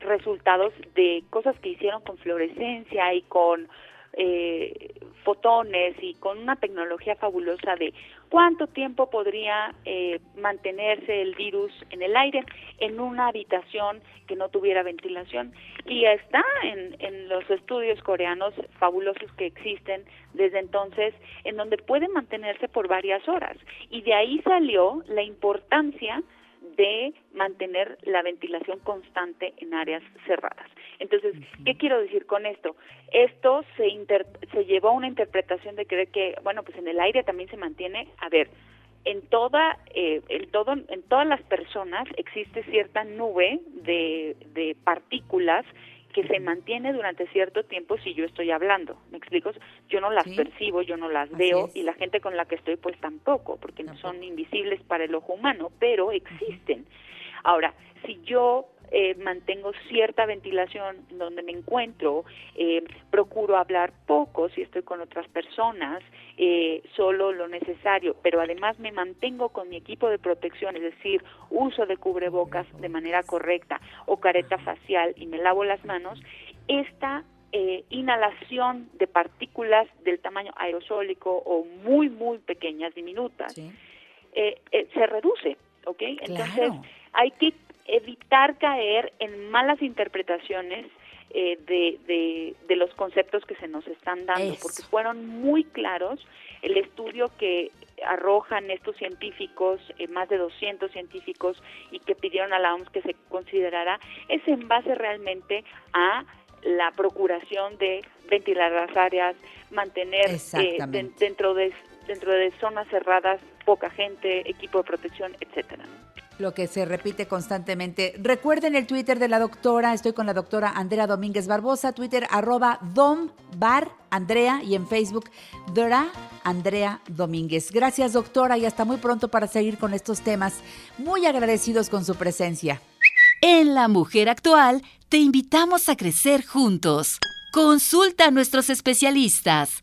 resultados de cosas que hicieron con fluorescencia y con eh, fotones y con una tecnología fabulosa de cuánto tiempo podría eh, mantenerse el virus en el aire en una habitación que no tuviera ventilación. Y está en, en los estudios coreanos fabulosos que existen desde entonces, en donde puede mantenerse por varias horas. Y de ahí salió la importancia de mantener la ventilación constante en áreas cerradas. Entonces, ¿qué quiero decir con esto? Esto se, se llevó a una interpretación de creer que, bueno, pues en el aire también se mantiene, a ver, en toda eh, en todo en todas las personas existe cierta nube de, de partículas que se mantiene durante cierto tiempo si yo estoy hablando. ¿Me explico? Yo no las percibo, yo no las veo y la gente con la que estoy pues tampoco, porque no son invisibles para el ojo humano, pero existen. Ahora, si yo eh, mantengo cierta ventilación donde me encuentro, eh, procuro hablar poco si estoy con otras personas, eh, solo lo necesario, pero además me mantengo con mi equipo de protección, es decir, uso de cubrebocas de manera correcta o careta facial y me lavo las manos, esta inhalación de partículas del tamaño aerosólico o muy, muy pequeñas, diminutas, se reduce, ¿ok? Entonces, hay que evitar caer en malas interpretaciones eh, de, de, los conceptos que se nos están dando, porque fueron muy claros. El estudio que arrojan estos científicos, eh, más de 200 científicos, y que pidieron a la OMS que se considerara, es en base realmente a la procuración de ventilar las áreas, mantener eh, dentro de dentro de zonas cerradas poca gente, equipo de protección, etcétera lo que se repite constantemente. Recuerden el Twitter de la doctora, estoy con la doctora Andrea Domínguez Barbosa, Twitter arroba dombar Andrea y en Facebook Dora Andrea Domínguez. Gracias doctora y hasta muy pronto para seguir con estos temas. Muy agradecidos con su presencia. En La Mujer Actual te invitamos a crecer juntos. Consulta a nuestros especialistas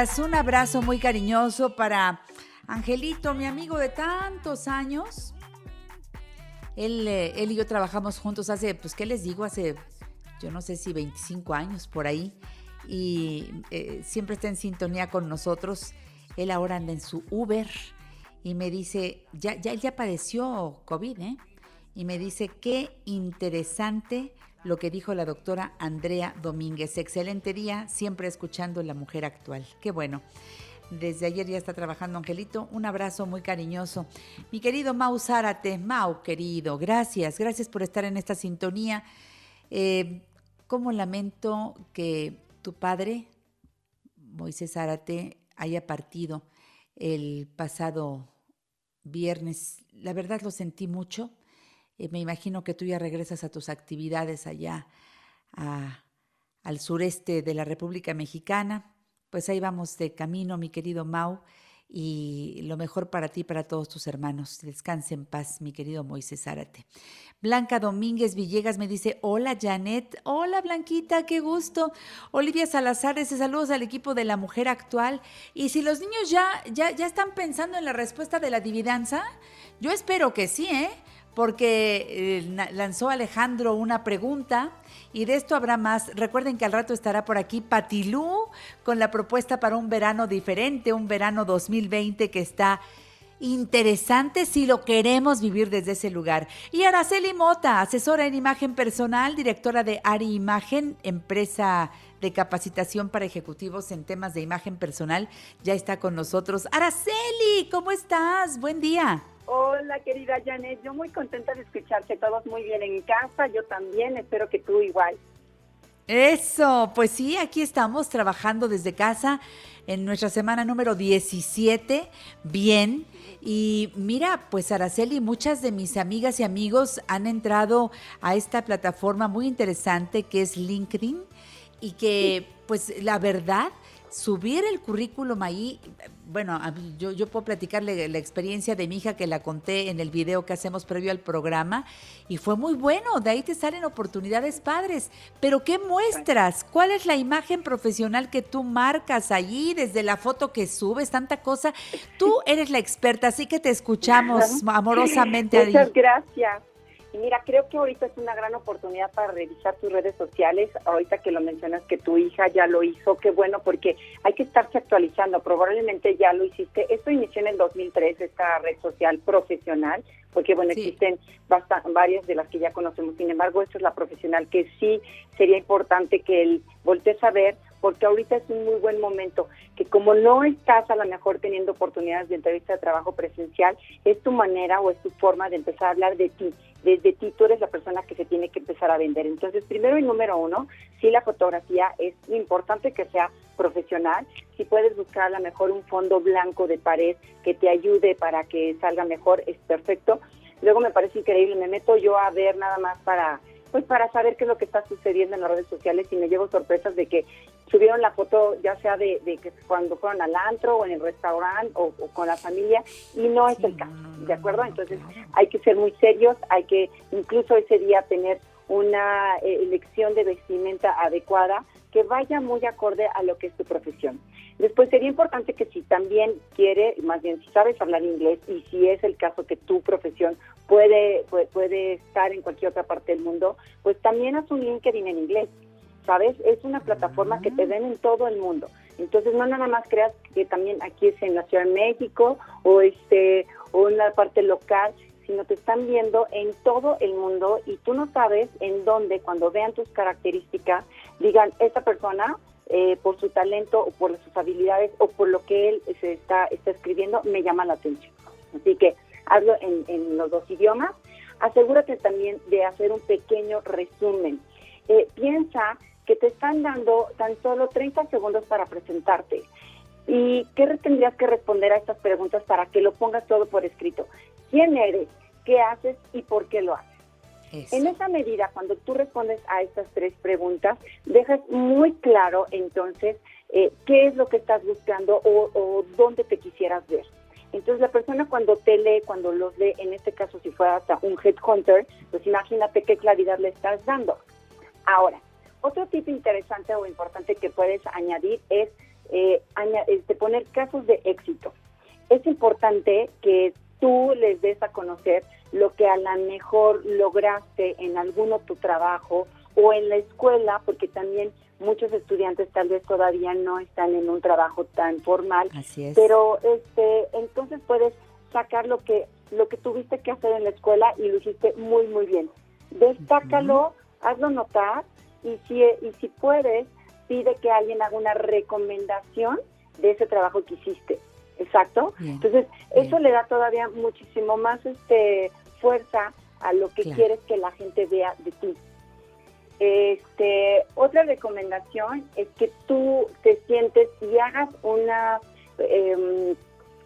Un abrazo muy cariñoso para Angelito, mi amigo de tantos años. Él, eh, él y yo trabajamos juntos hace, pues, ¿qué les digo? Hace, yo no sé si 25 años por ahí. Y eh, siempre está en sintonía con nosotros. Él ahora anda en su Uber y me dice, ya, ya, ya padeció COVID, ¿eh? Y me dice, qué interesante lo que dijo la doctora Andrea Domínguez. Excelente día, siempre escuchando la mujer actual. Qué bueno. Desde ayer ya está trabajando Angelito. Un abrazo muy cariñoso. Mi querido Mau Zárate, Mau querido, gracias, gracias por estar en esta sintonía. Eh, ¿Cómo lamento que tu padre, Moisés Zárate, haya partido el pasado viernes? La verdad lo sentí mucho. Eh, me imagino que tú ya regresas a tus actividades allá al sureste de la República Mexicana pues ahí vamos de camino, mi querido Mau, y lo mejor para ti y para todos tus hermanos. Descanse en paz, mi querido Moisés Zárate. Blanca Domínguez Villegas me dice, hola Janet, hola Blanquita, qué gusto. Olivia Salazar dice saludos al equipo de la mujer actual. Y si los niños ya, ya, ya están pensando en la respuesta de la dividanza, yo espero que sí, ¿eh? Porque eh, lanzó Alejandro una pregunta y de esto habrá más. Recuerden que al rato estará por aquí Patilú con la propuesta para un verano diferente, un verano 2020 que está interesante si lo queremos vivir desde ese lugar. Y Araceli Mota, asesora en imagen personal, directora de Ari Imagen, empresa de capacitación para ejecutivos en temas de imagen personal, ya está con nosotros. Araceli, ¿cómo estás? Buen día. Hola, querida Janet. Yo muy contenta de escucharte todos muy bien en casa. Yo también, espero que tú igual. Eso, pues sí, aquí estamos trabajando desde casa en nuestra semana número 17. Bien. Y mira, pues Araceli, muchas de mis amigas y amigos han entrado a esta plataforma muy interesante que es LinkedIn y que, pues la verdad, subir el currículum ahí, bueno, yo, yo puedo platicarle la experiencia de mi hija que la conté en el video que hacemos previo al programa y fue muy bueno, de ahí te salen oportunidades padres, pero ¿qué muestras? ¿Cuál es la imagen profesional que tú marcas allí desde la foto que subes, tanta cosa? Tú eres la experta, así que te escuchamos amorosamente. Muchas gracias. Y mira, creo que ahorita es una gran oportunidad para revisar tus redes sociales. Ahorita que lo mencionas que tu hija ya lo hizo, qué bueno, porque hay que estarse actualizando. Probablemente ya lo hiciste. Esto inició en el 2003, esta red social profesional, porque bueno, existen varias de las que ya conocemos. Sin embargo, esta es la profesional que sí sería importante que él voltees a ver porque ahorita es un muy buen momento, que como no estás a lo mejor teniendo oportunidades de entrevista de trabajo presencial, es tu manera o es tu forma de empezar a hablar de ti. Desde ti tú eres la persona que se tiene que empezar a vender. Entonces, primero y número uno, si la fotografía es importante que sea profesional, si puedes buscar a lo mejor un fondo blanco de pared que te ayude para que salga mejor, es perfecto. Luego me parece increíble, me meto yo a ver nada más para pues para saber qué es lo que está sucediendo en las redes sociales y me llevo sorpresas de que subieron la foto ya sea de, que cuando fueron al antro o en el restaurante o, con la familia y no es el caso, ¿de acuerdo? Entonces hay que ser muy serios, hay que incluso ese día tener una eh, elección de vestimenta adecuada que vaya muy acorde a lo que es tu profesión. Después sería importante que si también quiere, más bien si sabes hablar inglés y si es el caso que tu profesión puede, puede, estar en cualquier otra parte del mundo, pues también haz un LinkedIn en inglés ¿sabes? Es una plataforma que te ven en todo el mundo. Entonces no nada más creas que también aquí es en la Ciudad de México o este o en la parte local, sino te están viendo en todo el mundo y tú no sabes en dónde cuando vean tus características digan esta persona eh, por su talento o por sus habilidades o por lo que él se está está escribiendo me llama la atención. Así que hazlo en, en los dos idiomas. Asegúrate también de hacer un pequeño resumen. Eh, piensa que te están dando tan solo 30 segundos para presentarte. ¿Y qué tendrías que responder a estas preguntas para que lo pongas todo por escrito? ¿Quién eres? ¿Qué haces? ¿Y por qué lo haces? En esa medida, cuando tú respondes a estas tres preguntas, dejas muy claro entonces eh, qué es lo que estás buscando o, o, dónde te quisieras ver. Entonces la persona cuando te lee, cuando los lee, en este caso si fuera hasta un headhunter, pues imagínate qué claridad le estás dando. Ahora, otro tip interesante o importante que puedes añadir es eh, este, poner casos de éxito. es importante que tú les des a conocer lo que a lo mejor lograste en alguno tu trabajo o en la escuela, porque también muchos estudiantes tal vez todavía no están en un trabajo tan formal. Así es. Pero este, entonces puedes sacar lo que lo que tuviste que hacer en la escuela y lo hiciste muy muy bien. Destácalo, hazlo notar y si y si puedes pide que alguien haga una recomendación de ese trabajo que hiciste. Exacto. Entonces, eso le da todavía muchísimo más este fuerza a lo que quieres que la gente vea de ti. Este, otra recomendación es que tú te sientes y hagas una, em,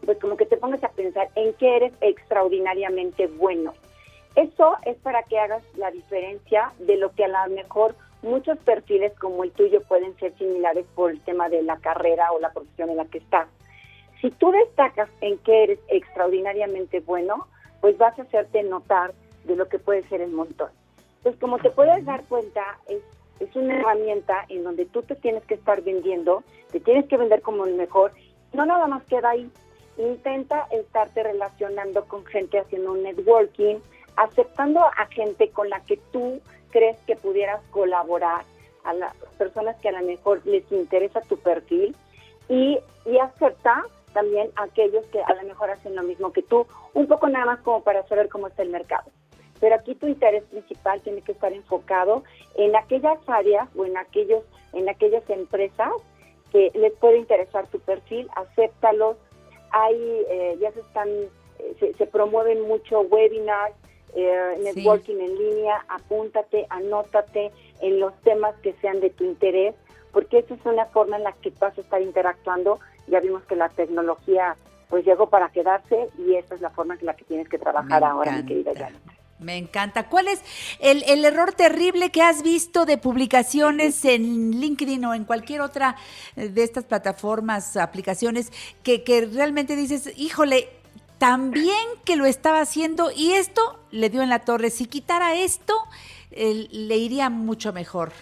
pues como que te pongas a pensar en qué eres extraordinariamente bueno. Eso es para que hagas la diferencia de lo que a lo mejor muchos perfiles como el tuyo pueden ser similares por el tema de la carrera o la profesión en la que estás. Si tú destacas en que eres extraordinariamente bueno, pues vas a hacerte notar de lo que puede ser el montón. Pues como te puedes dar cuenta, es, es una herramienta en donde tú te tienes que estar vendiendo, te tienes que vender como el mejor. No nada más queda ahí. Intenta estarte relacionando con gente haciendo un networking, aceptando a gente con la que tú crees que pudieras colaborar, a las personas que a lo mejor les interesa tu perfil y, y acepta también a aquellos que a lo mejor hacen lo mismo que tú, un poco nada más como para saber cómo está el mercado. Pero aquí tu interés principal tiene que estar enfocado en aquellas áreas o en aquellos en aquellas empresas que les puede interesar tu perfil, acéptalos. Hay eh, ya se están eh, se, promueven mucho webinars, eh, networking en línea, apúntate, anótate en los temas que sean de tu interés, porque esa es una forma en la que vas a estar interactuando. Ya vimos que la tecnología pues llegó para quedarse y esa es la forma en la que tienes que trabajar ahora, mi querida Janet. Me encanta. ¿Cuál es el, error terrible que has visto de publicaciones en LinkedIn o en cualquier otra de estas plataformas, aplicaciones, que, que realmente dices, híjole, también que lo estaba haciendo y esto le dio en la torre. Si quitara esto, le iría mucho mejor.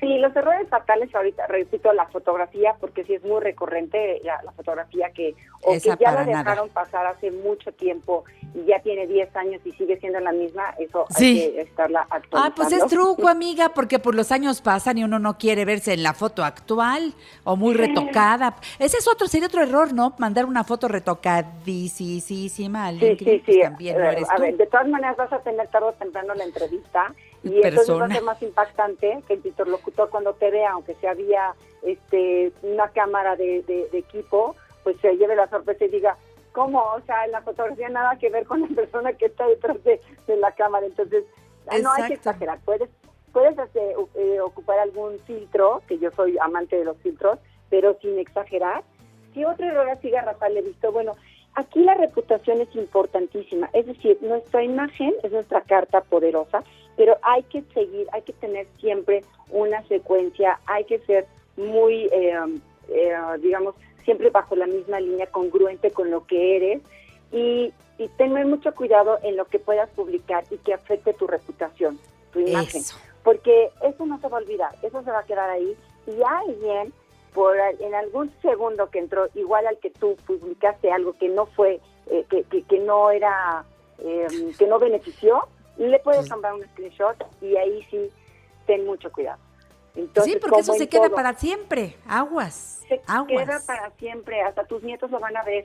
Sí, los errores fatales ahorita, repito, la fotografía, porque sí es muy recurrente la, fotografía que, o que ya la dejaron pasar hace mucho tiempo y ya tiene 10 años y sigue siendo la misma, eso hay que estarla actualizando. Ah, pues es truco, amiga, porque por los años pasan y uno no quiere verse en la foto actual o muy retocada. Ese es otro, sería otro error, ¿no? Mandar una foto retocadísima a Sí, sí, sí. También eh, a ver, de todas maneras vas a tener tarde o temprano la entrevista y eso va a ser más impactante que el interlocutor cuando te vea, aunque sea vía este, una cámara de, equipo, pues se lleve la sorpresa y diga, ¿cómo? O sea, en la fotografía nada que ver con la persona que está detrás de, la cámara. Entonces, ah, no hay que exagerar. Puedes, puedes este, eh, ocupar algún filtro, que yo soy amante de los filtros, pero sin exagerar. Si otro error así Rafael, he visto, bueno, aquí la reputación es importantísima. Es decir, nuestra imagen es nuestra carta poderosa pero hay que seguir, hay que tener siempre una secuencia, hay que ser muy, eh, eh, digamos, siempre bajo la misma línea, congruente con lo que eres y, tener mucho cuidado en lo que puedas publicar y que afecte tu reputación, tu imagen. Porque eso no se va a olvidar, eso se va a quedar ahí y alguien por en algún segundo que entró igual al que tú publicaste algo que no fue eh, que, que, no era que no benefició le puedes mandar un screenshot y ahí sí, ten mucho cuidado. Entonces, sí, porque eso se queda para siempre, aguas. Se queda para siempre, hasta tus nietos lo van a ver.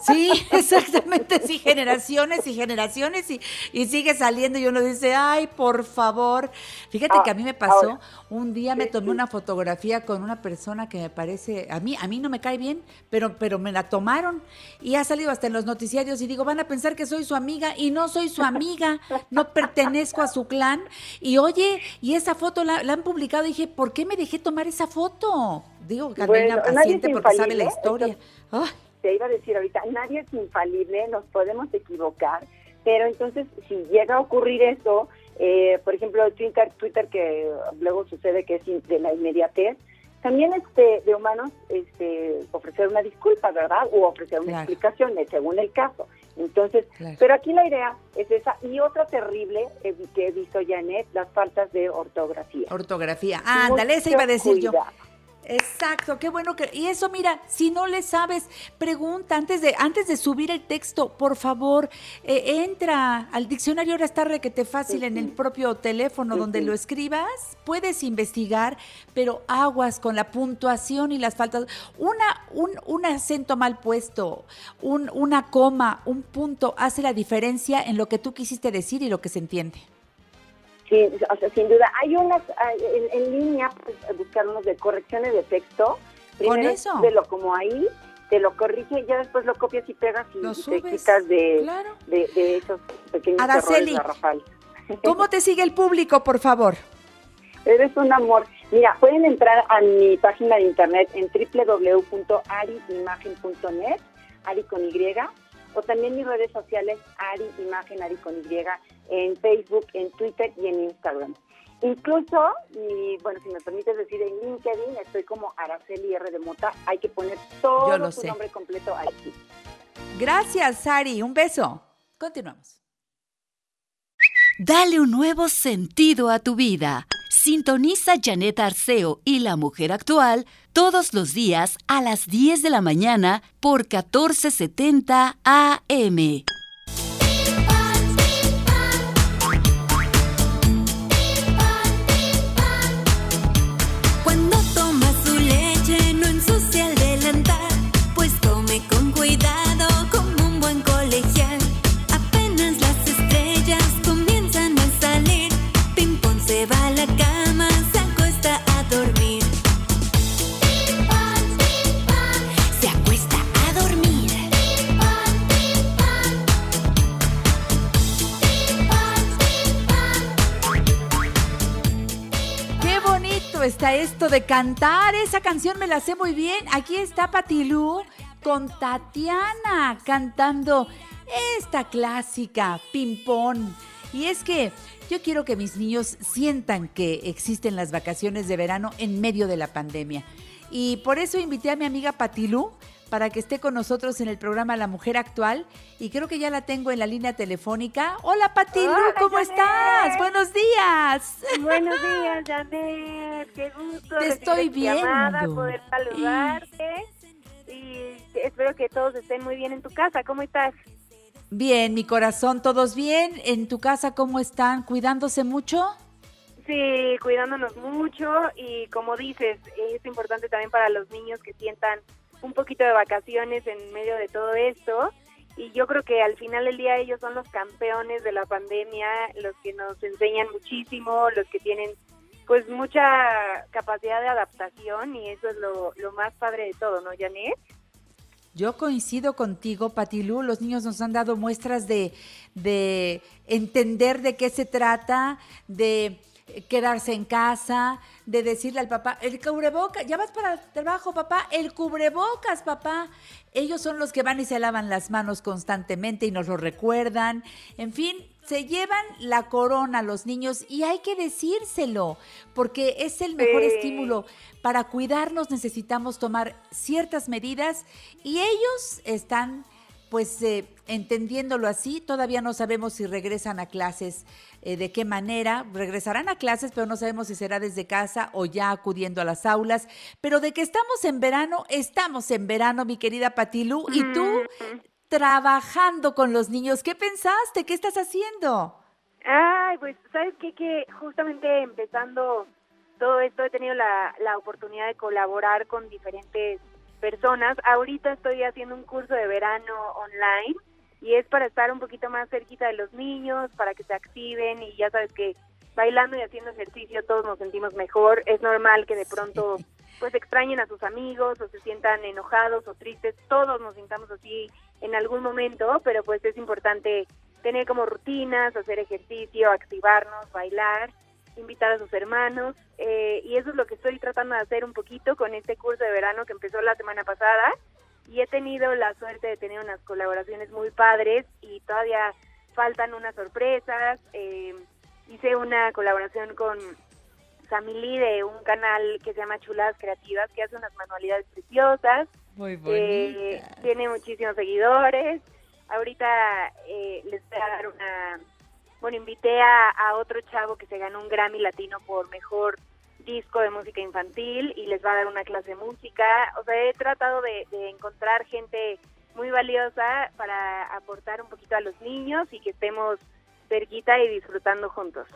Sí, exactamente, sí, generaciones y generaciones y, y sigue saliendo y uno dice, ay, por favor. Fíjate que a mí me pasó, un día me tomé una fotografía con una persona que me parece, a mí, a mí no me cae bien, pero, pero me la tomaron y ha salido hasta en los noticiarios y digo, van a pensar que soy su amiga y no soy su amiga, no pertenezco a su clan. Y oye, y esa foto la, la han publicado y dije, ¿por qué me dejé tomar esa foto? Digo, bueno, paciente porque sabe la historia. Te iba a decir ahorita, nadie es infalible, nos podemos equivocar, pero entonces si llega a ocurrir eso, eh, por ejemplo, Twitter, Twitter que luego sucede que es de la inmediatez, también este de humanos este ofrecer una disculpa, ¿verdad? O ofrecer una explicación, eh, según el caso. Entonces, pero aquí la idea es esa. Y otra terrible que he visto, Janet, las faltas de ortografía. Ortografía. Ándale, esa iba a decir yo. Exacto, qué bueno que y eso mira, si no le sabes, pregunta antes de antes de subir el texto, por favor, eh, entra al diccionario ahora está requete fácil en el propio teléfono donde lo escribas, puedes investigar, pero aguas con la puntuación y las faltas. Una un, un acento mal puesto, un, una coma, un punto hace la diferencia en lo que tú quisiste decir y lo que se entiende. Sí, o sea, sin duda. Hay unas en, en línea, pues, buscar unos de correcciones de texto. Primero eso? De lo como ahí, te lo corrige y ya después lo copias y pegas y, te quitas de, claro. de, de esos pequeños Araceli. ¿Cómo te sigue el público, por favor? Eres un amor. Mira, pueden entrar a mi página de internet en www.ariimagen.net, Ari con Y, o también mis redes sociales, Ari Imagen, Ari con Y, en Facebook, en Twitter y en Instagram. Incluso, y bueno, si me permites decir, en LinkedIn estoy como Araceli R de Mota. Hay que poner todo sé. nombre completo aquí. Gracias, Sari. Un beso. Continuamos. Dale un nuevo sentido a tu vida. Sintoniza Janet Arceo y la mujer actual todos los días a las 10 de la mañana por 1470 AM. Cuando toma su leche no ensucia el delantal, pues come con cuidado de cantar. Esa canción me la sé muy bien. Aquí está Patilú con Tatiana cantando esta clásica, Pimpón. Y es que yo quiero que mis niños sientan que existen las vacaciones de verano en medio de la pandemia. Y por eso invité a mi amiga Patilú para que esté con nosotros en el programa La Mujer Actual. Y creo que ya la tengo en la línea telefónica. Hola Patilú, Hola, ¿cómo Janet. estás? Buenos días. Buenos días, Janet. Qué gusto. Te estoy tu llamada, viendo. poder saludarte. Y espero que todos estén muy bien en tu casa. ¿Cómo estás? Bien, mi corazón, ¿todos bien? ¿En tu casa cómo están? ¿Cuidándose mucho? Sí, cuidándonos mucho y como dices, es importante también para los niños que sientan un poquito de vacaciones en medio de todo esto. Y yo creo que al final del día ellos son los campeones de la pandemia, los que nos enseñan muchísimo, los que tienen pues mucha capacidad de adaptación y eso es lo, más padre de todo, ¿no, Janet? Yo coincido contigo, Patilú. Los niños nos han dado muestras de, de entender de qué se trata, de quedarse en casa, de decirle al papá, el cubrebocas, ya vas para el trabajo, papá, el cubrebocas, papá. Ellos son los que van y se lavan las manos constantemente y nos lo recuerdan. En fin, se llevan la corona los niños y hay que decírselo, porque es el mejor Sí. estímulo. Para cuidarnos necesitamos tomar ciertas medidas y ellos están pues eh, entendiéndolo así, todavía no sabemos si regresan a clases, eh, de qué manera, regresarán a clases, pero no sabemos si será desde casa o ya acudiendo a las aulas, pero de que estamos en verano, estamos en verano, mi querida Patilú, y tú trabajando con los niños, ¿qué pensaste? ¿Qué estás haciendo? Ay, pues, ¿sabes qué? Que justamente empezando todo esto he tenido la, la oportunidad de colaborar con diferentes personas. Ahorita estoy haciendo un curso de verano online y es para estar un poquito más cerquita de los niños, para que se activen y ya sabes que bailando y haciendo ejercicio todos nos sentimos mejor. Es normal que de pronto pues extrañen a sus amigos o se sientan enojados o tristes. Todos nos sintamos así en algún momento, pero pues es importante tener como rutinas, hacer ejercicio, activarnos, bailar, invitar a sus hermanos eh, y eso es lo que estoy tratando de hacer un poquito con este curso de verano que empezó la semana pasada y he tenido la suerte de tener unas colaboraciones muy padres y todavía faltan unas sorpresas. Eh, hice una colaboración con Samili de un canal que se llama Chuladas Creativas que hace unas manualidades preciosas. Muy Eh, tiene muchísimos seguidores. Ahorita eh, les voy a dar una... Bueno, invité a, a otro chavo que se ganó un Grammy Latino por mejor disco de música infantil y les va a dar una clase de música. O sea, he tratado de, de encontrar gente muy valiosa para aportar un poquito a los niños y que estemos cerquita y disfrutando juntos.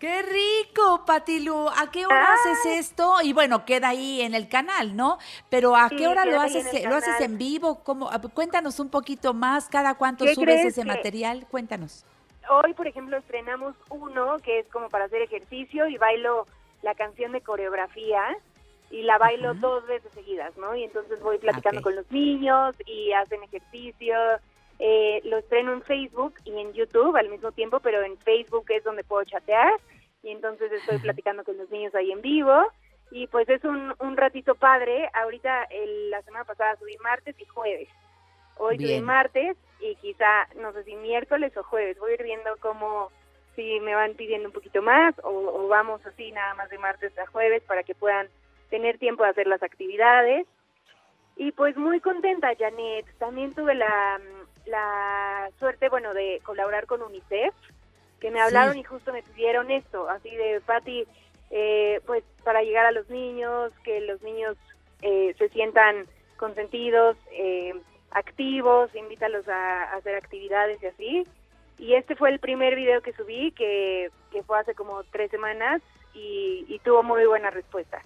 ¡Qué rico, Patilu! ¿A qué hora haces esto? Y bueno, queda ahí en el canal, ¿no? Pero ¿a Sí, qué hora lo haces? ¿Lo haces en vivo? ¿Cómo? Cuéntanos un poquito más. ¿Cada cuánto ¿Qué subes ese material? Cuéntanos. Hoy, por ejemplo, estrenamos uno que es como para hacer ejercicio y bailo la canción de coreografía y la bailo dos veces seguidas, ¿no? Y entonces voy platicando Ok. con los niños y hacen ejercicio. Eh, lo estreno en Facebook y en YouTube al mismo tiempo, pero en Facebook es donde puedo chatear y entonces estoy platicando con los niños ahí en vivo y pues es un, un ratito padre. Ahorita el- la semana pasada subí martes y jueves. Hoy subí Bien. martes y quizá, no sé si miércoles o jueves. Voy a ir viendo cómo, si me van pidiendo un poquito más o, o vamos así nada más de martes a jueves para que puedan tener tiempo de hacer las actividades. Y pues muy contenta, Janet. También tuve la, la suerte, bueno, de colaborar con UNICEF, que me hablaron Sí. y justo me pidieron esto, así de, Patti, eh, pues para llegar a los niños, que los niños eh, se sientan consentidos, eh, activos, invítalos a, a hacer actividades y así. Y este fue el primer video que subí, que, que fue hace como tres semanas y, y tuvo muy buena respuesta.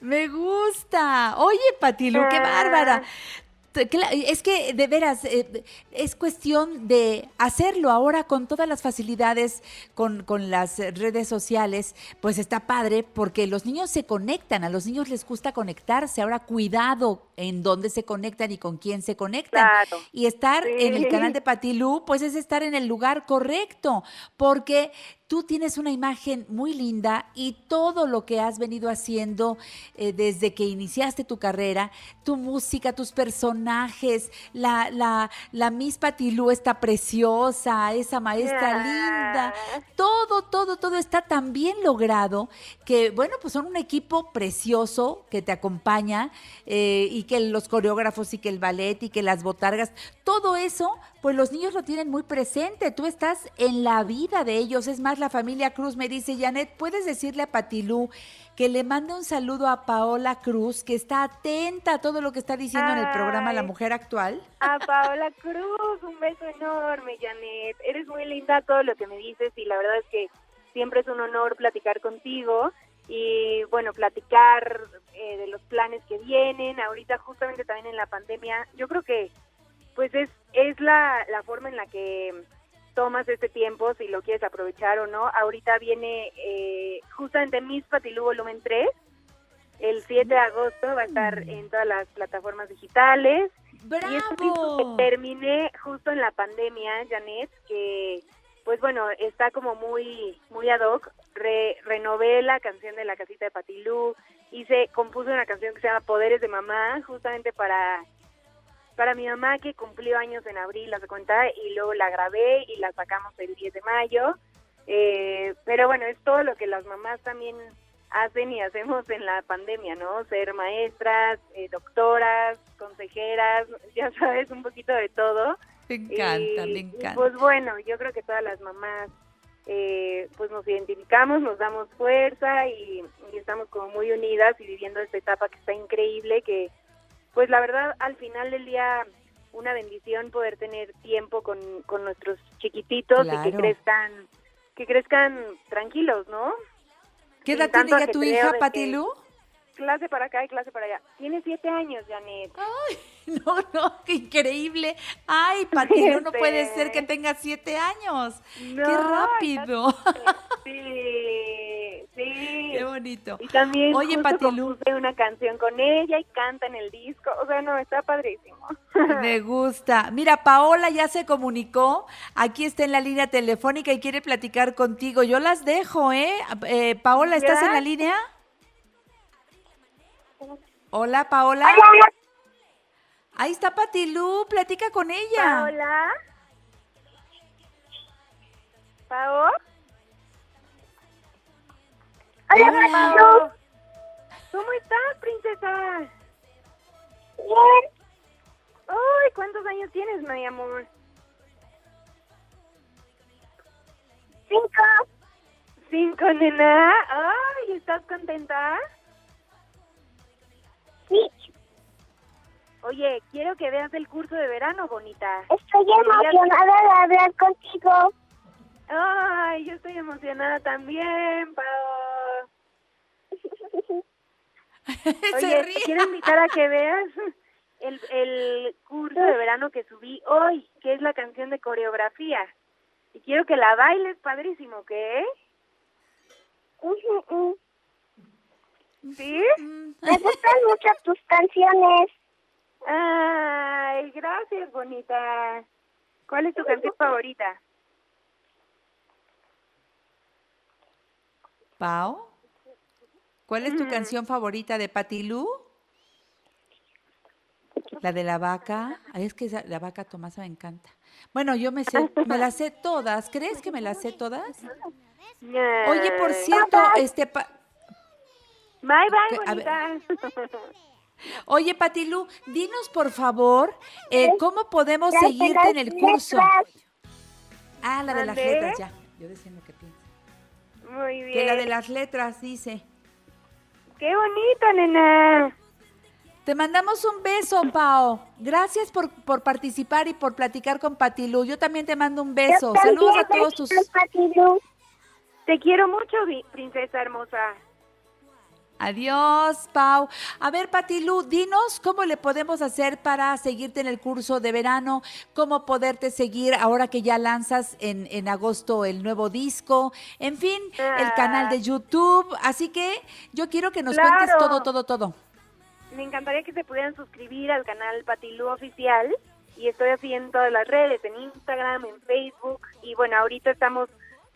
Me gusta. Oye, Patilu, qué Ah. bárbara. Es que de veras eh, es cuestión de hacerlo ahora con todas las facilidades, con, con las redes sociales, pues está padre porque los niños se conectan, a los niños les gusta conectarse. Ahora cuidado en dónde se conectan y con quién se conectan. Claro. Y estar en el canal de Patilú, pues es estar en el lugar correcto, porque tú tienes una imagen muy linda y todo lo que has venido haciendo eh, desde que iniciaste tu carrera, tu música, tus personajes, la, la, la Miss Patilú está preciosa, esa maestra linda, todo, todo, todo está tan bien logrado que, bueno, pues son un equipo precioso que te acompaña eh, y que los coreógrafos y que el ballet y que las botargas, todo eso, pues los niños lo tienen muy presente. Tú estás en la vida de ellos. Es más, la familia Cruz me dice, Janet, ¿puedes decirle a Patilú que le mande un saludo a Paola Cruz, que está atenta a todo lo que está diciendo en el programa La. Mujer Actual? A Paola Cruz, un beso enorme, Janet. Eres muy linda todo lo que me dices y la verdad es que siempre es un honor platicar contigo y bueno, platicar eh, de los planes que vienen. Ahorita justamente también en la pandemia, yo creo que pues es, es la, la forma en la que tomas este tiempo, si lo quieres aprovechar o no. Ahorita viene eh, justamente Miss Patilú Volumen 3. El 7 de agosto va a estar en todas las plataformas digitales. Y es un disco que terminé justo en la pandemia, Janet, que pues bueno, está como muy muy ad hoc. Re- renové la canción de la casita de Patilú, hice, compuse una canción que se llama Poderes de Mamá, justamente para para mi mamá que cumplió años en abril, la cuenta, y luego la grabé y la sacamos el 10 de mayo. Eh, pero bueno, es todo lo que las mamás también hacen y hacemos en la pandemia, ¿no? Ser maestras, eh, doctoras, consejeras, ya sabes, un poquito de todo. Me encanta, Y- me encanta. pues bueno, yo creo que todas las mamás eh, pues nos identificamos, nos damos fuerza y, y estamos como muy unidas y viviendo esta etapa que está increíble, que pues la verdad al final del día una bendición poder tener tiempo con, con nuestros chiquititos y que crezcan que crezcan tranquilos, ¿no? ¿Qué edad tiene ya tu hija, que Patilú? Clase para acá y clase para allá. Tiene siete años, Janet. No, no, qué increíble. Ay, Patilú, no puede Fíjate. ser que tenga siete años. No, qué rápido. Sí, sí. Qué bonito. Y también Oye, compuse una canción con ella y canta en el disco. O sea, no, está padrísimo. Me gusta. Mira, Paola ya se comunicó. Aquí está en la línea telefónica y quiere platicar contigo. Yo las dejo, ¿eh? Eh, Paola, ¿estás en la línea? Hola, Paola. Ahí está Patilú, platica con ella. Hola. ¿Pao? Hola, Pao. ¿Cómo estás, princesa? Bien. Ay, ¿cuántos años tienes, mi amor? Cinco. Cinco, nena. Ay, ¿estás contenta? Sí. Oye, quiero que veas el curso de verano, bonita. Estoy emocionada de hablar contigo. Ay, yo estoy emocionada también, Pao. Oye, te quiero invitar a que veas el, el curso de verano que subí hoy, que es la canción de coreografía. Y quiero que la bailes padrísimo, ¿qué? ¿Sí? Me gustan mucho tus canciones. Ay, gracias, bonita. ¿Cuál es tu canción favorita? Pau, ¿cuál es tu canción favorita de Patilú? La de la vaca. Ay, es que esa- la vaca Tomasa me encanta. Bueno, yo me sé, me las sé todas. ¿Crees que me las sé todas? Oye, por cierto, este pa- Bye, bye, bonita. Oye, Patilú, dinos por favor, eh, ¿cómo podemos seguirte en el curso? Ah, la de las letras, ya. Yo decía lo que pienso. Muy bien. Que la de las letras, dice. Qué bonito, nena. Te mandamos un beso, Pao. Gracias por, por participar y por platicar con Patilú. Yo también te mando un beso. Saludos a todos tus... Patilú. Te quiero mucho, princesa hermosa. Adiós, Pau. A ver, Patilú, dinos cómo le podemos hacer para seguirte en el curso de verano, cómo poderte seguir ahora que ya lanzas en, en agosto el nuevo disco, en fin, el canal de YouTube. Así que yo quiero que nos cuentes todo, todo, todo. Me encantaría que se pudieran suscribir al canal Patilú Oficial y estoy así en todas las redes, en Instagram, en Facebook y bueno, ahorita estamos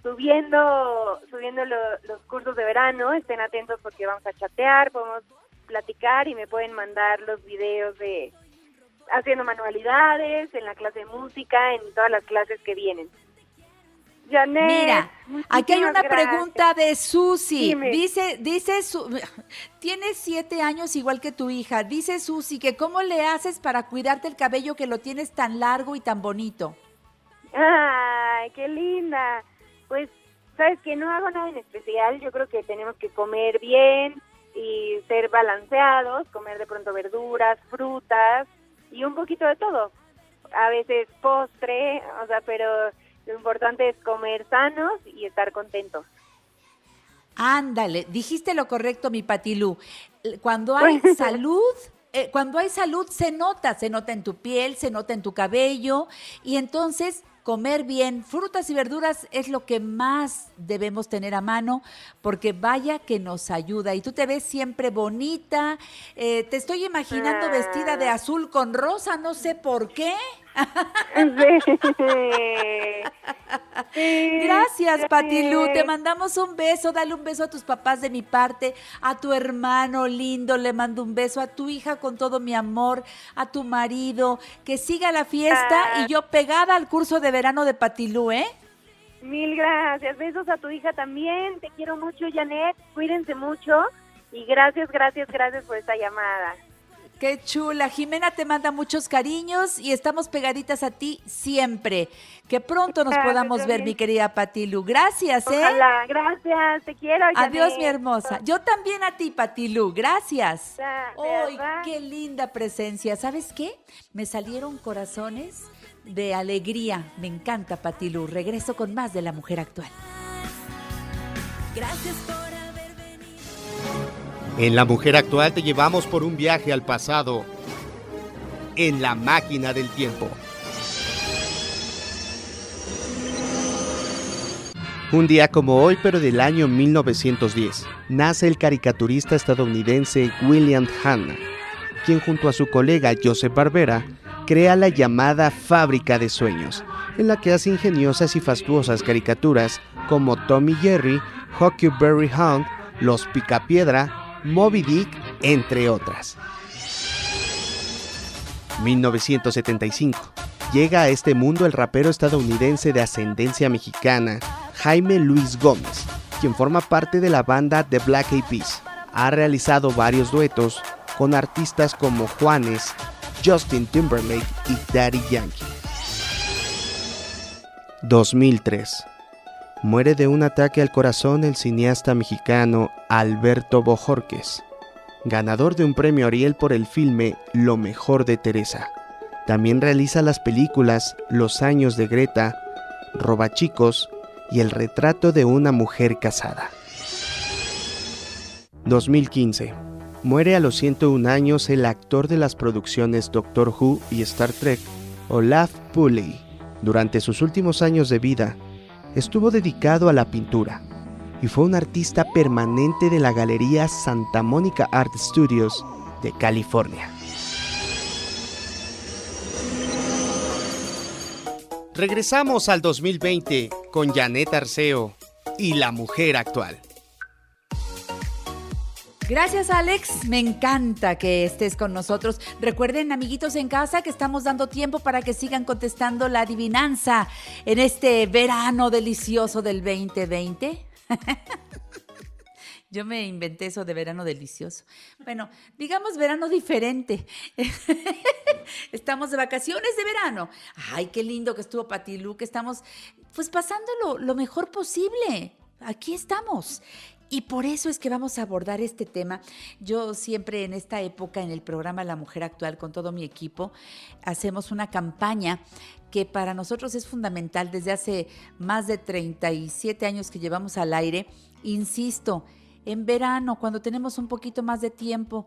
subiendo subiendo lo- los cursos de verano, estén atentos porque vamos a chatear, podemos platicar y me pueden mandar los videos de haciendo manualidades, en la clase de música, en todas las clases que vienen. Janet, Mira, aquí hay una gracias. pregunta de Susi. Dime. Dice, dice, su, tiene siete años igual que tu hija. Dice Susi que cómo le haces para cuidarte el cabello que lo tienes tan largo y tan bonito. Ay, qué linda. Pues, sabes que no hago nada en especial. Yo creo que tenemos que comer bien y ser balanceados, comer de pronto verduras, frutas y un poquito de todo. A veces postre, o sea, pero lo importante es comer sanos y estar contentos. Ándale, dijiste lo correcto, mi Patilú. Cuando hay salud, eh, cuando hay salud se nota, se nota en tu piel, se nota en tu cabello y entonces comer bien, frutas y verduras es lo que más debemos tener a mano porque vaya que nos ayuda. Y tú te ves siempre bonita, eh, te estoy imaginando vestida de azul con rosa, no sé por qué. Gracias, Patilú. Te mandamos un beso. Dale un beso a tus papás de mi parte, a tu hermano lindo. Le mando un beso a tu hija con todo mi amor, a tu marido. Que siga la fiesta y yo pegada al curso de verano de Patilú, ¿eh? Mil gracias. Besos a tu hija también. Te quiero mucho, Janet. Cuídense mucho. Y gracias, gracias, gracias por esta llamada. Qué chula. Jimena te manda muchos cariños y estamos pegaditas a ti siempre. Que pronto nos podamos ver, mi querida Patilu. Gracias, ¿eh? Ojalá. Gracias. Te quiero, Adiós, mi hermosa. Yo también a ti, Patilu. Gracias. ¡Ay, qué linda presencia! ¿Sabes qué? Me salieron corazones de alegría. Me encanta, Patilu. Regreso con más de la mujer actual. Gracias por. En La Mujer Actual te llevamos por un viaje al pasado en la máquina del tiempo. Un día como hoy, pero del año 1910, nace el caricaturista estadounidense William Hanna, quien junto a su colega Joseph Barbera crea la llamada Fábrica de Sueños, en la que hace ingeniosas y fastuosas caricaturas como Tommy Jerry, Huckleberry Hound, Los Picapiedra, Moby Dick, entre otras. 1975. Llega a este mundo el rapero estadounidense de ascendencia mexicana, Jaime Luis Gómez, quien forma parte de la banda The Black Eyed Peas. Ha realizado varios duetos con artistas como Juanes, Justin Timberlake y Daddy Yankee. 2003. Muere de un ataque al corazón el cineasta mexicano Alberto Bojorques, ganador de un premio Ariel por el filme Lo mejor de Teresa. También realiza las películas Los años de Greta, Robachicos y El retrato de una mujer casada. 2015. Muere a los 101 años el actor de las producciones Doctor Who y Star Trek, Olaf Pulley. Durante sus últimos años de vida, estuvo dedicado a la pintura y fue un artista permanente de la Galería Santa Mónica Art Studios de California. Regresamos al 2020 con Janet Arceo y la mujer actual. Gracias Alex, me encanta que estés con nosotros. Recuerden amiguitos en casa que estamos dando tiempo para que sigan contestando la adivinanza en este verano delicioso del 2020. Yo me inventé eso de verano delicioso. Bueno, digamos verano diferente. estamos de vacaciones de verano. Ay, qué lindo que estuvo Patilú, que estamos pues pasándolo lo mejor posible. Aquí estamos. Y por eso es que vamos a abordar este tema. Yo siempre en esta época, en el programa La Mujer Actual, con todo mi equipo, hacemos una campaña que para nosotros es fundamental desde hace más de 37 años que llevamos al aire. Insisto, en verano, cuando tenemos un poquito más de tiempo,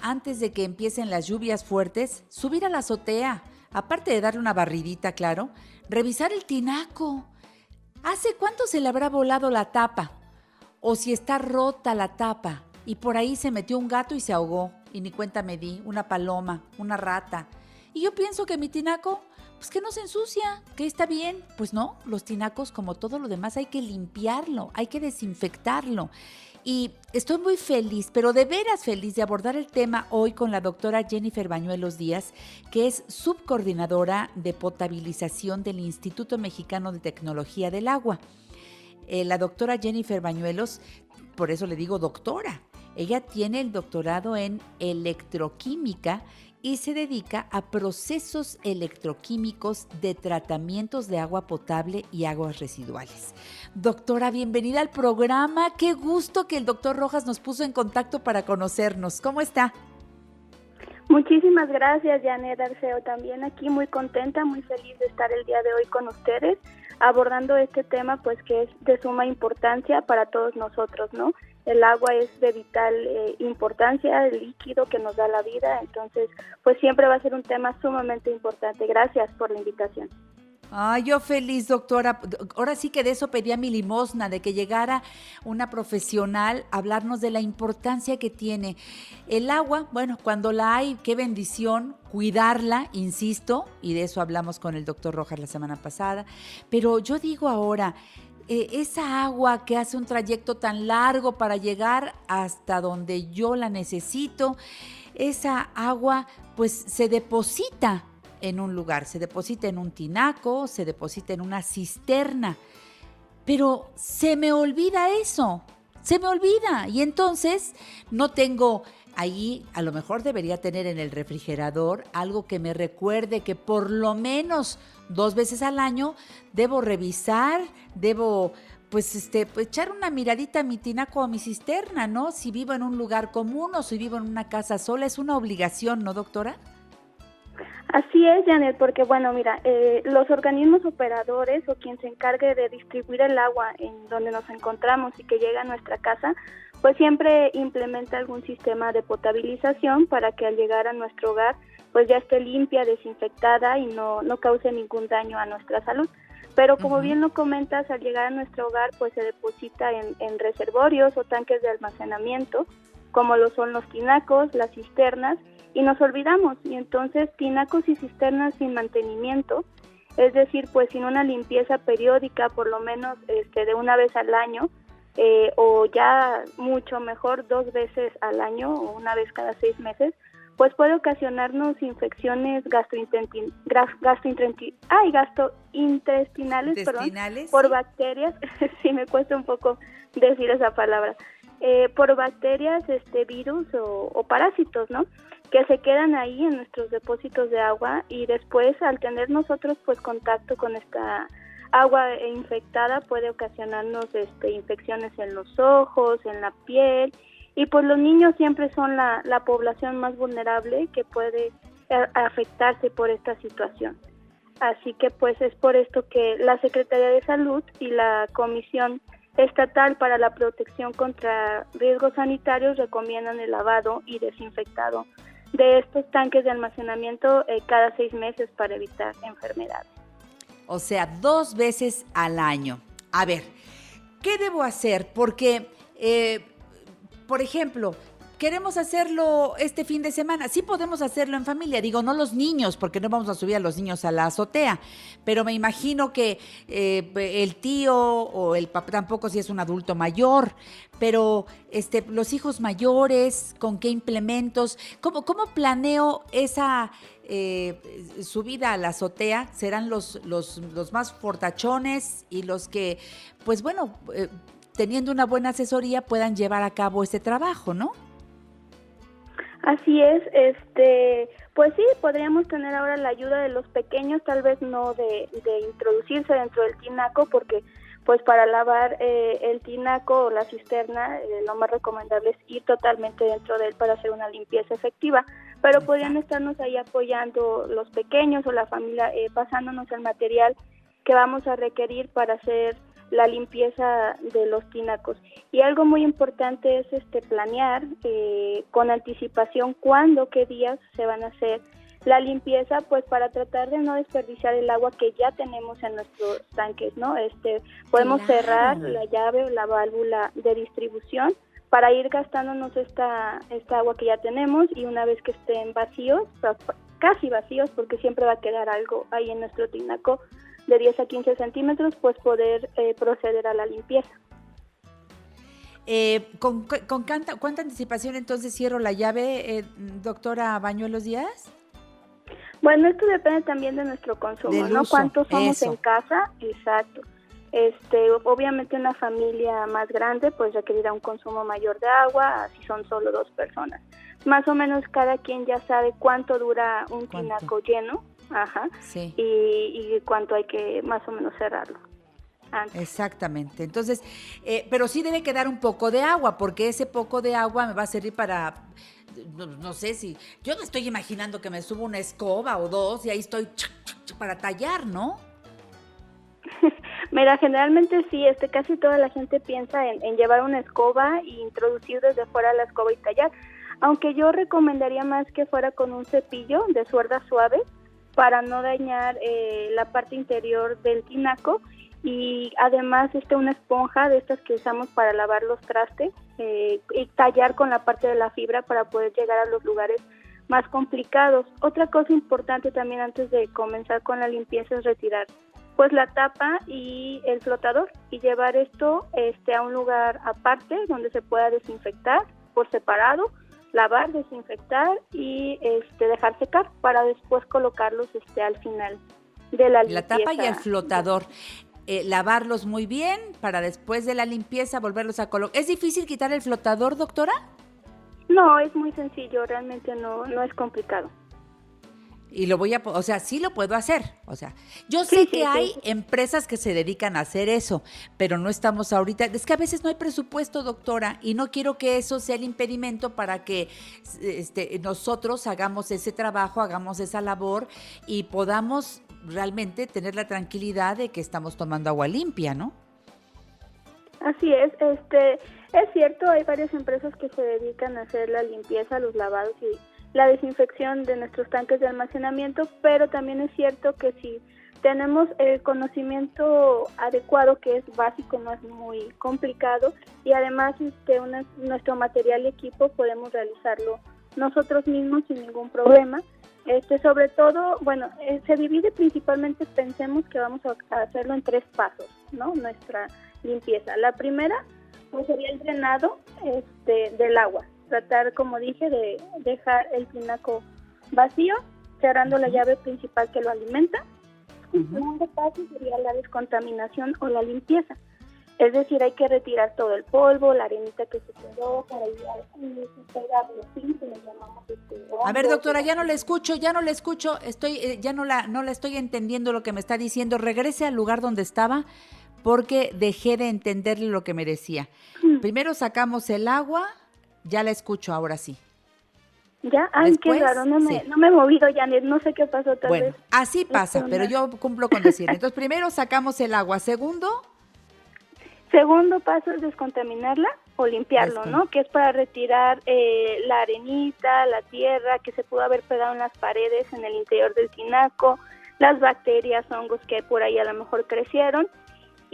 antes de que empiecen las lluvias fuertes, subir a la azotea, aparte de darle una barridita, claro, revisar el tinaco. ¿Hace cuánto se le habrá volado la tapa? O si está rota la tapa y por ahí se metió un gato y se ahogó y ni cuenta me di, una paloma, una rata. Y yo pienso que mi tinaco, pues que no se ensucia, que está bien. Pues no, los tinacos como todo lo demás hay que limpiarlo, hay que desinfectarlo. Y estoy muy feliz, pero de veras feliz de abordar el tema hoy con la doctora Jennifer Bañuelos Díaz, que es subcoordinadora de potabilización del Instituto Mexicano de Tecnología del Agua. Eh, la doctora Jennifer Bañuelos, por eso le digo doctora, ella tiene el doctorado en electroquímica y se dedica a procesos electroquímicos de tratamientos de agua potable y aguas residuales. Doctora, bienvenida al programa. Qué gusto que el doctor Rojas nos puso en contacto para conocernos. ¿Cómo está? Muchísimas gracias, Janet Arceo. También aquí muy contenta, muy feliz de estar el día de hoy con ustedes abordando este tema pues que es de suma importancia para todos nosotros, ¿no? El agua es de vital eh, importancia, el líquido que nos da la vida, entonces pues siempre va a ser un tema sumamente importante. Gracias por la invitación. Ay, yo feliz, doctora. Ahora sí que de eso pedía mi limosna, de que llegara una profesional a hablarnos de la importancia que tiene el agua. Bueno, cuando la hay, qué bendición cuidarla, insisto, y de eso hablamos con el doctor Rojas la semana pasada. Pero yo digo ahora, eh, esa agua que hace un trayecto tan largo para llegar hasta donde yo la necesito, esa agua pues se deposita en un lugar, se deposita en un tinaco, se deposita en una cisterna. Pero se me olvida eso, se me olvida. Y entonces no tengo ahí, a lo mejor debería tener en el refrigerador algo que me recuerde que por lo menos dos veces al año debo revisar, debo pues este, pues, echar una miradita a mi tinaco o a mi cisterna, ¿no? Si vivo en un lugar común o si vivo en una casa sola, es una obligación, ¿no, doctora? Así es, Janet, porque bueno, mira, eh, los organismos operadores o quien se encargue de distribuir el agua en donde nos encontramos y que llega a nuestra casa, pues siempre implementa algún sistema de potabilización para que al llegar a nuestro hogar pues ya esté limpia, desinfectada y no, no cause ningún daño a nuestra salud. Pero como bien lo comentas, al llegar a nuestro hogar pues se deposita en, en reservorios o tanques de almacenamiento, como lo son los tinacos, las cisternas, y nos olvidamos y entonces tinacos y cisternas sin mantenimiento, es decir, pues sin una limpieza periódica por lo menos este, de una vez al año eh, o ya mucho mejor dos veces al año o una vez cada seis meses, pues puede ocasionarnos infecciones gastrointestinales, ay, gastrointestinales, perdón, por bacterias, sí me cuesta un poco decir esa palabra, eh, por bacterias, este virus o, o parásitos, ¿no? Que se quedan ahí en nuestros depósitos de agua y después al tener nosotros pues contacto con esta agua infectada puede ocasionarnos este, infecciones en los ojos, en la piel y pues los niños siempre son la, la población más vulnerable que puede eh, afectarse por esta situación. Así que pues es por esto que la Secretaría de Salud y la Comisión Estatal para la Protección contra Riesgos Sanitarios recomiendan el lavado y desinfectado de estos tanques de almacenamiento eh, cada seis meses para evitar enfermedades. O sea, dos veces al año. A ver, ¿qué debo hacer? Porque, eh, por ejemplo, queremos hacerlo este fin de semana. Sí podemos hacerlo en familia. Digo, no los niños, porque no vamos a subir a los niños a la azotea. Pero me imagino que eh, el tío o el papá tampoco si es un adulto mayor. Pero este, los hijos mayores, ¿con qué implementos? ¿Cómo, cómo planeo esa eh, subida a la azotea? ¿Serán los, los, los más fortachones y los que, pues bueno, eh, teniendo una buena asesoría puedan llevar a cabo ese trabajo, ¿no? Así es, este, pues sí, podríamos tener ahora la ayuda de los pequeños, tal vez no de, de introducirse dentro del tinaco, porque pues para lavar eh, el tinaco o la cisterna, eh, lo más recomendable es ir totalmente dentro de él para hacer una limpieza efectiva, pero podrían estarnos ahí apoyando los pequeños o la familia, eh, pasándonos el material que vamos a requerir para hacer la limpieza de los tinacos. Y algo muy importante es este planear eh, con anticipación cuándo, qué días se van a hacer la limpieza, pues para tratar de no desperdiciar el agua que ya tenemos en nuestros tanques, ¿no? Este, podemos cerrar la llave o la válvula de distribución para ir gastándonos esta, esta agua que ya tenemos y una vez que estén vacíos, casi vacíos, porque siempre va a quedar algo ahí en nuestro tinaco, de 10 a 15 centímetros, pues poder eh, proceder a la limpieza. Eh, ¿Con, con cuánta, cuánta, anticipación entonces cierro la llave, eh, doctora Bañuelos Díaz? Bueno, esto depende también de nuestro consumo, ¿no? ¿Cuántos somos en casa? Exacto. Este, obviamente una familia más grande pues requerirá un consumo mayor de agua, si son solo dos personas. Más o menos cada quien ya sabe cuánto dura un tinaco lleno Ajá. Sí. Y, cuánto hay que más o menos cerrarlo. Exactamente. Entonces, eh, pero sí debe quedar un poco de agua, porque ese poco de agua me va a servir para, no, sé si, yo me estoy imaginando que me subo una escoba o dos y ahí estoy para tallar, ¿no? Mira, generalmente sí, este, casi toda la gente piensa en, en llevar una escoba e introducir desde fuera la escoba y tallar, aunque yo recomendaría más que fuera con un cepillo de suerda suave, para no dañar eh, la parte interior del tinaco y además este una esponja de estas que usamos para lavar los trastes eh, y tallar con la parte de la fibra para poder llegar a los lugares más complicados. Otra cosa importante también antes de comenzar con la limpieza es retirar pues la tapa y el flotador y llevar esto este a un lugar aparte donde se pueda desinfectar por separado lavar, desinfectar y este, dejar secar para después colocarlos este, al final de la limpieza. La tapa y el flotador. Eh, lavarlos muy bien para después de la limpieza volverlos a colocar. ¿Es difícil quitar el flotador, doctora? No, es muy sencillo, realmente no, no es complicado y lo voy a, o sea, sí lo puedo hacer. O sea, yo sé que hay empresas que se dedican a hacer eso, pero no estamos ahorita. Es que a veces no hay presupuesto, doctora, y no quiero que eso sea el impedimento para que este, nosotros hagamos ese trabajo, hagamos esa labor y podamos realmente tener la tranquilidad de que estamos tomando agua limpia, ¿no? Así es, este, es cierto, hay varias empresas que se dedican a hacer la limpieza, los lavados y la desinfección de nuestros tanques de almacenamiento, pero también es cierto que si tenemos el conocimiento adecuado, que es básico, no es muy complicado, y además este, nuestro material y equipo podemos realizarlo nosotros mismos sin ningún problema. Este, sobre todo, bueno, eh, se divide principalmente, pensemos que vamos a hacerlo en tres pasos, ¿no? Nuestra limpieza. La primera, pues sería el drenado este, del agua tratar, como dije, de dejar el tinaco vacío, cerrando la llave principal que lo alimenta. El segundo paso sería la descontaminación o la limpieza. Es decir, hay que retirar todo el polvo, la arenita que se quedó para ayudar a que le llamamos este, A ver, doctora, ya no le escucho, ya no le escucho, estoy, eh, ya no la, no la estoy entendiendo lo que me está diciendo. Regrese al lugar donde estaba porque dejé de entenderle lo que me decía. Primero sacamos el agua, ya la escucho ahora sí. Ya, ay, Después, qué raro, no me, sí. no me he movido, Janet, no sé qué pasó tal Bueno, vez. así pasa, pero yo cumplo con decirle. Entonces, primero sacamos el agua. Segundo, Segundo paso es descontaminarla o limpiarlo, ¿no? Que es para retirar eh, la arenita, la tierra que se pudo haber pegado en las paredes, en el interior del tinaco, las bacterias, hongos que por ahí a lo mejor crecieron.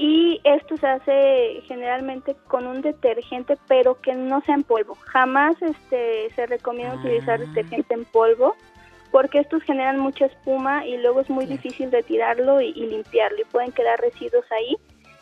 Y esto se hace generalmente con un detergente, pero que no sea en polvo. Jamás este, se recomienda utilizar detergente en polvo, porque estos generan mucha espuma y luego es muy difícil retirarlo y, y limpiarlo y pueden quedar residuos ahí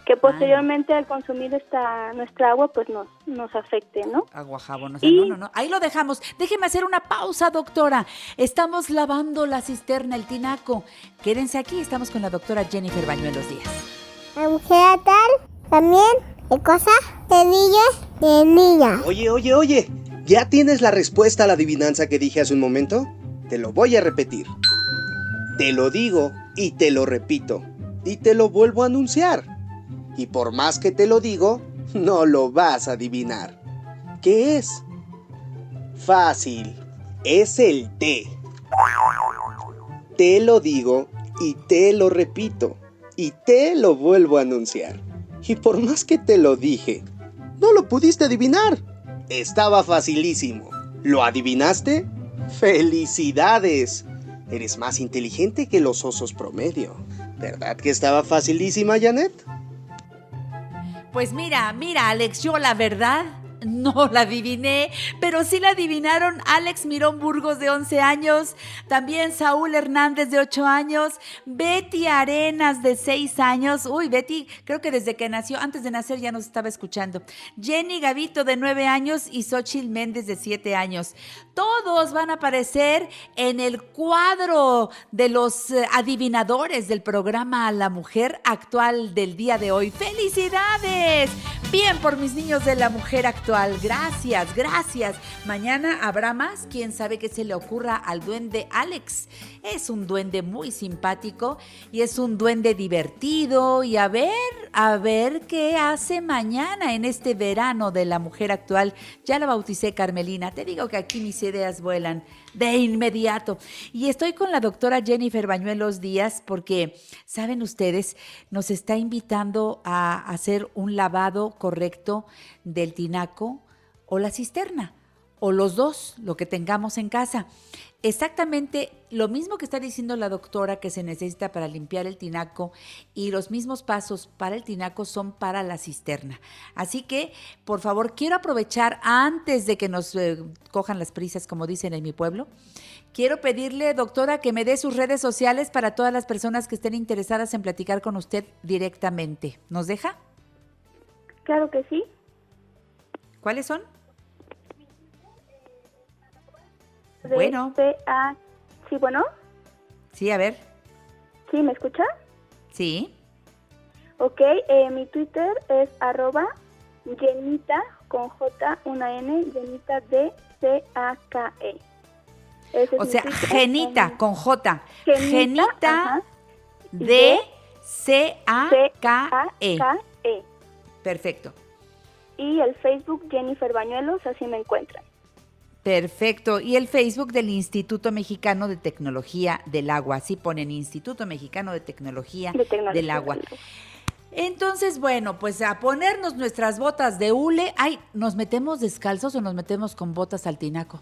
que posteriormente al consumir esta nuestra agua pues nos nos afecte, ¿no? agua, jabón, o sea, no, no, no. Ahí lo dejamos. Déjeme hacer una pausa, doctora. Estamos lavando la cisterna, el tinaco. Quédense aquí, estamos con la doctora Jennifer Bañuelos Díaz. La mujer tal también de cosas de. Oye, oye, oye, ¿ya tienes la respuesta a la adivinanza que dije hace un momento? Te lo voy a repetir. Te lo digo y te lo repito. Y te lo vuelvo a anunciar. Y por más que te lo digo, no lo vas a adivinar. ¿Qué es? Fácil. Es el té. Te lo digo y te lo repito. Y te lo vuelvo a anunciar. Y por más que te lo dije, no lo pudiste adivinar. Estaba facilísimo. ¿Lo adivinaste? ¡Felicidades! Eres más inteligente que los osos promedio. ¿Verdad que estaba facilísima, Janet? Pues mira, mira, Alex, yo la verdad no la adiviné, pero sí la adivinaron Alex Mirón Burgos de 11 años, también Saúl Hernández de 8 años, Betty Arenas de 6 años, uy, Betty creo que desde que nació, antes de nacer ya nos estaba escuchando, Jenny Gavito de 9 años y Xochil Méndez de 7 años. Todos van a aparecer en el cuadro de los eh, adivinadores del programa La Mujer Actual del día de hoy. ¡Felicidades! Bien por mis niños de La Mujer Gracias, gracias. Mañana habrá más. Quién sabe qué se le ocurra al duende Alex. Es un duende muy simpático y es un duende divertido. Y a ver, a ver qué hace mañana en este verano de La Mujer Actual. Ya la bauticé Carmelina. Te digo que aquí mis ideas vuelan de inmediato. Y estoy con la doctora Jennifer Bañuelos Díaz porque, saben ustedes, nos está invitando a hacer un lavado correcto del tinaco o la cisterna, o los dos, lo que tengamos en casa. Exactamente lo mismo que está diciendo la doctora que se necesita para limpiar el tinaco y los mismos pasos para el tinaco son para la cisterna. Así que, por favor, quiero aprovechar antes de que nos eh, cojan las prisas, como dicen en mi pueblo, quiero pedirle, doctora, que me dé sus redes sociales para todas las personas que estén interesadas en platicar con usted directamente. ¿Nos deja? Claro que sí. ¿Cuáles son? Bueno. PA. Sí, bueno. Sí, a ver. Sí, ¿me escucha? Sí. Ok, eh, mi Twitter es arroba Jenita con J, una N, Jenita D C A K E. Ese es O sea. Genita con J. Genita. D C A E. K E. Perfecto. Y el Facebook Jennifer Bañuelos, así me encuentran. Perfecto. Y el Facebook del Instituto Mexicano de Tecnología del Agua. Así ponen Instituto Mexicano de Tecnología, De Tecnología del Agua. Entonces, bueno, pues a ponernos nuestras botas de hule. Ay, ¿nos metemos descalzos o nos metemos con botas al tinaco?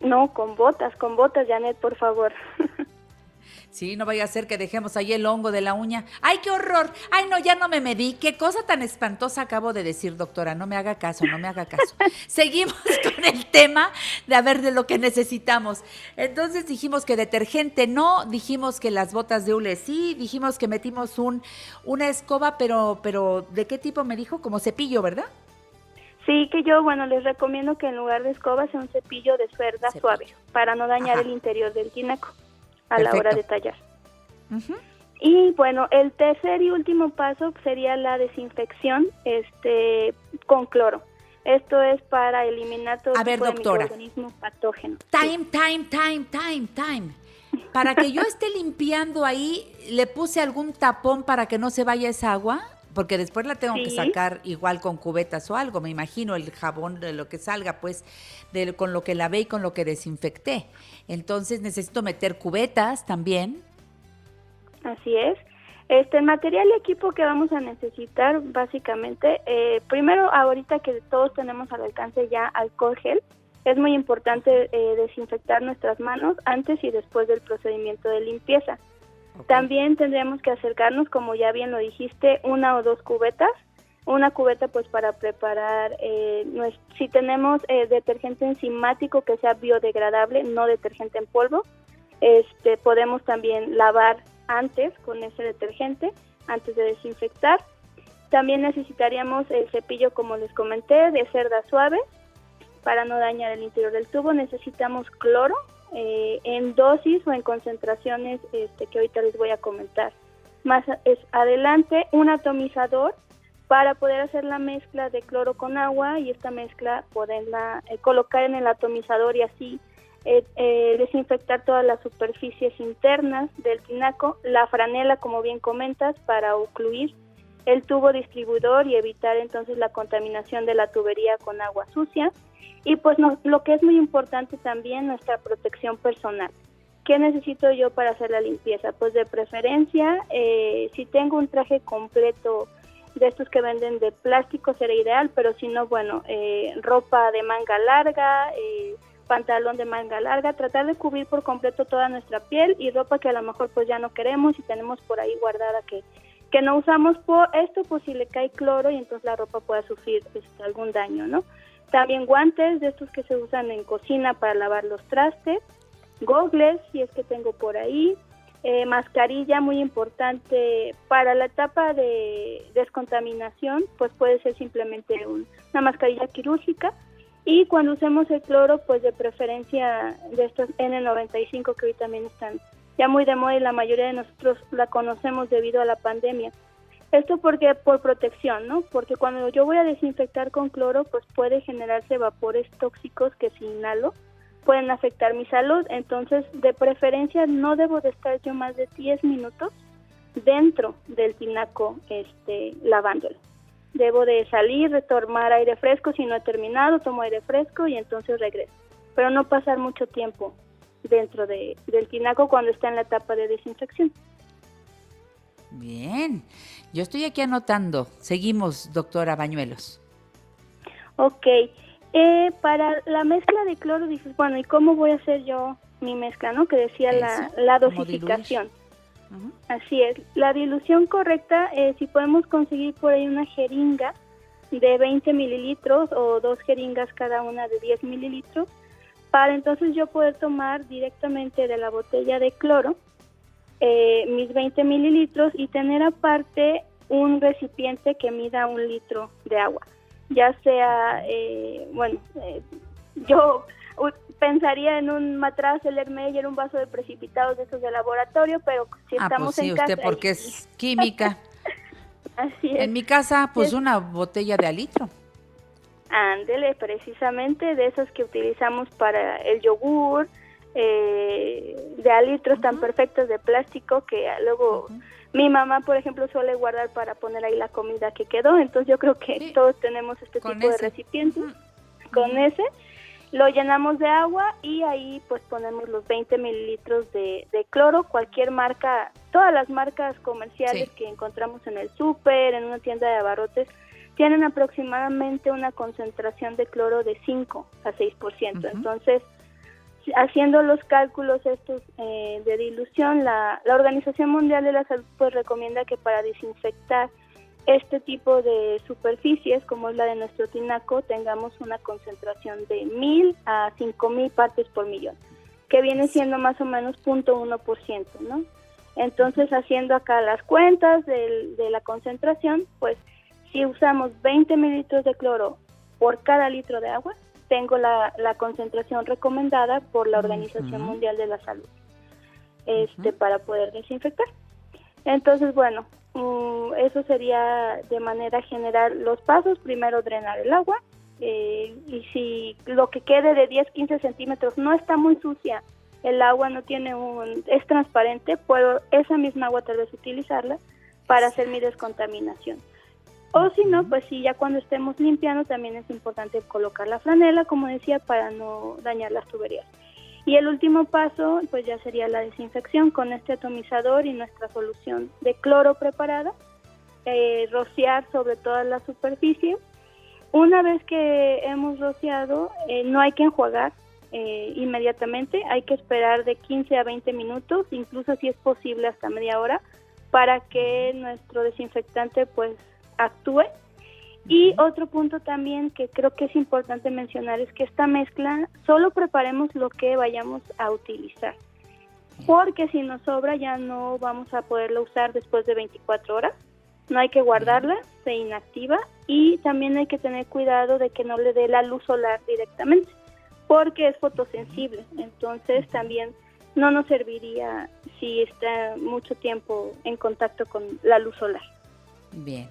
No, con botas, con botas, Janet, por favor. Sí, no vaya a ser que dejemos ahí el hongo de la uña. ¡Ay, qué horror! ¡Ay, no, ya no me medí! ¡Qué cosa tan espantosa acabo de decir, doctora! No me haga caso, no me haga caso. Seguimos con el tema de a ver de lo que necesitamos. Entonces dijimos que detergente no, dijimos que las botas de hule sí, dijimos que metimos un, una escoba, pero, pero ¿de qué tipo me dijo? Como cepillo, ¿verdad? Sí, que yo, bueno, les recomiendo que en lugar de escoba sea un cepillo de cerda suave para no dañar Ajá. el interior del tinaco a la hora de tallar. Y bueno, el tercer y último paso sería la desinfección este, con cloro. Esto es para eliminar todo A ver, tipo de doctora. microorganismos patógenos. Time, time, time, time, time. Para que yo esté limpiando ahí, ¿le puse algún tapón para que no se vaya esa agua? Porque después la tengo que sacar igual con cubetas o algo, me imagino, el jabón de lo que salga, pues, de, con lo que lavé y con lo que desinfecté. Entonces necesito meter cubetas también. Así es. Este el material y equipo que vamos a necesitar, básicamente, eh, primero, ahorita que todos tenemos al alcance ya alcohol gel, es muy importante eh, desinfectar nuestras manos antes y después del procedimiento de limpieza. También tendríamos que acercarnos, como ya bien lo dijiste, una o dos cubetas. Una cubeta pues para preparar, eh, si tenemos eh, detergente enzimático que sea biodegradable, no detergente en polvo, este, podemos también lavar antes con ese detergente, antes de desinfectar. También necesitaríamos el cepillo, como les comenté, de cerda suave para no dañar el interior del tubo. Necesitamos cloro eh, en dosis o en concentraciones este, que ahorita les voy a comentar. Más es adelante, un atomizador para poder hacer la mezcla de cloro con agua y esta mezcla poderla eh, colocar en el atomizador y así eh, eh, desinfectar todas las superficies internas del tinaco, la franela, como bien comentas, para ocluir el tubo distribuidor y evitar entonces la contaminación de la tubería con agua sucia. Y pues no- lo que es muy importante también, nuestra protección personal. ¿Qué necesito yo para hacer la limpieza? Pues de preferencia, eh, si tengo un traje completo de estos que venden de plástico sería ideal, pero si no, bueno, eh, ropa de manga larga, eh, pantalón de manga larga, tratar de cubrir por completo toda nuestra piel y ropa que a lo mejor pues ya no queremos y tenemos por ahí guardada que, que no usamos por esto, pues si le cae cloro y entonces la ropa pueda sufrir este, algún daño, ¿no? También guantes de estos que se usan en cocina para lavar los trastes, gogles si es que tengo por ahí, eh, mascarilla muy importante para la etapa de descontaminación, pues puede ser simplemente un- una mascarilla quirúrgica. Y cuando usemos el cloro, pues de preferencia de estos N95 que hoy también están ya muy de moda y la mayoría de nosotros la conocemos debido a la pandemia. Esto porque por protección, ¿no? Porque cuando yo voy a desinfectar con cloro, pues puede generarse vapores tóxicos que si inhalo pueden afectar mi salud. Entonces, de preferencia no debo de estar yo más de 10 minutos dentro del tinaco este lavándolo. Debo de salir, de tomar aire fresco, si no he terminado, tomo aire fresco y entonces regreso. Pero no pasar mucho tiempo dentro de, del tinaco cuando está en la etapa de desinfección. Bien. Yo estoy aquí anotando. Seguimos, doctora Bañuelos. Ok, eh, para la mezcla de cloro dices, bueno, ¿y cómo voy a hacer yo mi mezcla, no? Que decía la, la ¿cómo dosificación. Así es, la dilución correcta, eh, si podemos conseguir por ahí una jeringa de 20 mililitros o dos jeringas cada una de 10 mililitros, para entonces yo poder tomar directamente de la botella de cloro eh, mis 20 mililitros y tener aparte un recipiente que mida un litro de agua. Ya sea, eh, bueno, eh, yo pensaría en un matraz, el Hermeyer, un vaso de precipitados de esos de laboratorio, pero si Ah, estamos pues sí, en usted casa... porque y- es química. Así es. En mi casa, pues Sí. una botella de alitro. Ándele, precisamente de esos que utilizamos para el yogur, eh, de alitros tan perfectos de plástico que luego mi mamá, por ejemplo, suele guardar para poner ahí la comida que quedó. Entonces yo creo que todos tenemos este tipo de recipientes con ese. Lo llenamos de agua y ahí pues ponemos los 20 mililitros de, de cloro, cualquier marca, todas las marcas comerciales Sí. que encontramos en el súper, en una tienda de abarrotes, tienen aproximadamente una concentración de cloro de 5 a 6%. Entonces, si- haciendo los cálculos estos eh, de dilución, la, la Organización Mundial de la Salud pues recomienda que para desinfectar este tipo de superficies, como es la de nuestro tinaco, tengamos una concentración de 1000 a 5000 partes por millón, que viene siendo más o menos 0.1%, ¿no? Entonces, haciendo acá las cuentas del- de la concentración, pues si usamos 20 mililitros de cloro por cada litro de agua, tengo la, la concentración recomendada por la Organización. Mundial de la Salud este, para poder desinfectar. Entonces, bueno, mm, eso sería de manera general los pasos. Primero, drenar el agua. eh, y si lo que quede de 10, 15 centímetros no está muy sucia, el agua no tiene un, es transparente, puedo esa misma agua tal vez utilizarla para hacer mi descontaminación. O si no, pues sí, ya cuando estemos limpiando también es importante colocar la franela, como decía, para no dañar las tuberías. Y el último paso, pues ya sería la desinfección con este atomizador y nuestra solución de cloro preparada, eh, rociar sobre toda la superficie. Una vez que hemos rociado, eh, no hay que enjuagar eh, inmediatamente, hay que esperar de 15 a 20 minutos, incluso si es posible hasta media hora, para que nuestro desinfectante pues actúe. Y otro punto también que creo que es importante mencionar es que esta mezcla solo preparemos lo que vayamos a utilizar. Porque si nos sobra ya no vamos a poderlo usar después de 24 horas. No hay que guardarla, se inactiva y también hay que tener cuidado de que no le dé la luz solar directamente porque es fotosensible. Entonces también no nos serviría si está mucho tiempo en contacto con la luz solar. Bien.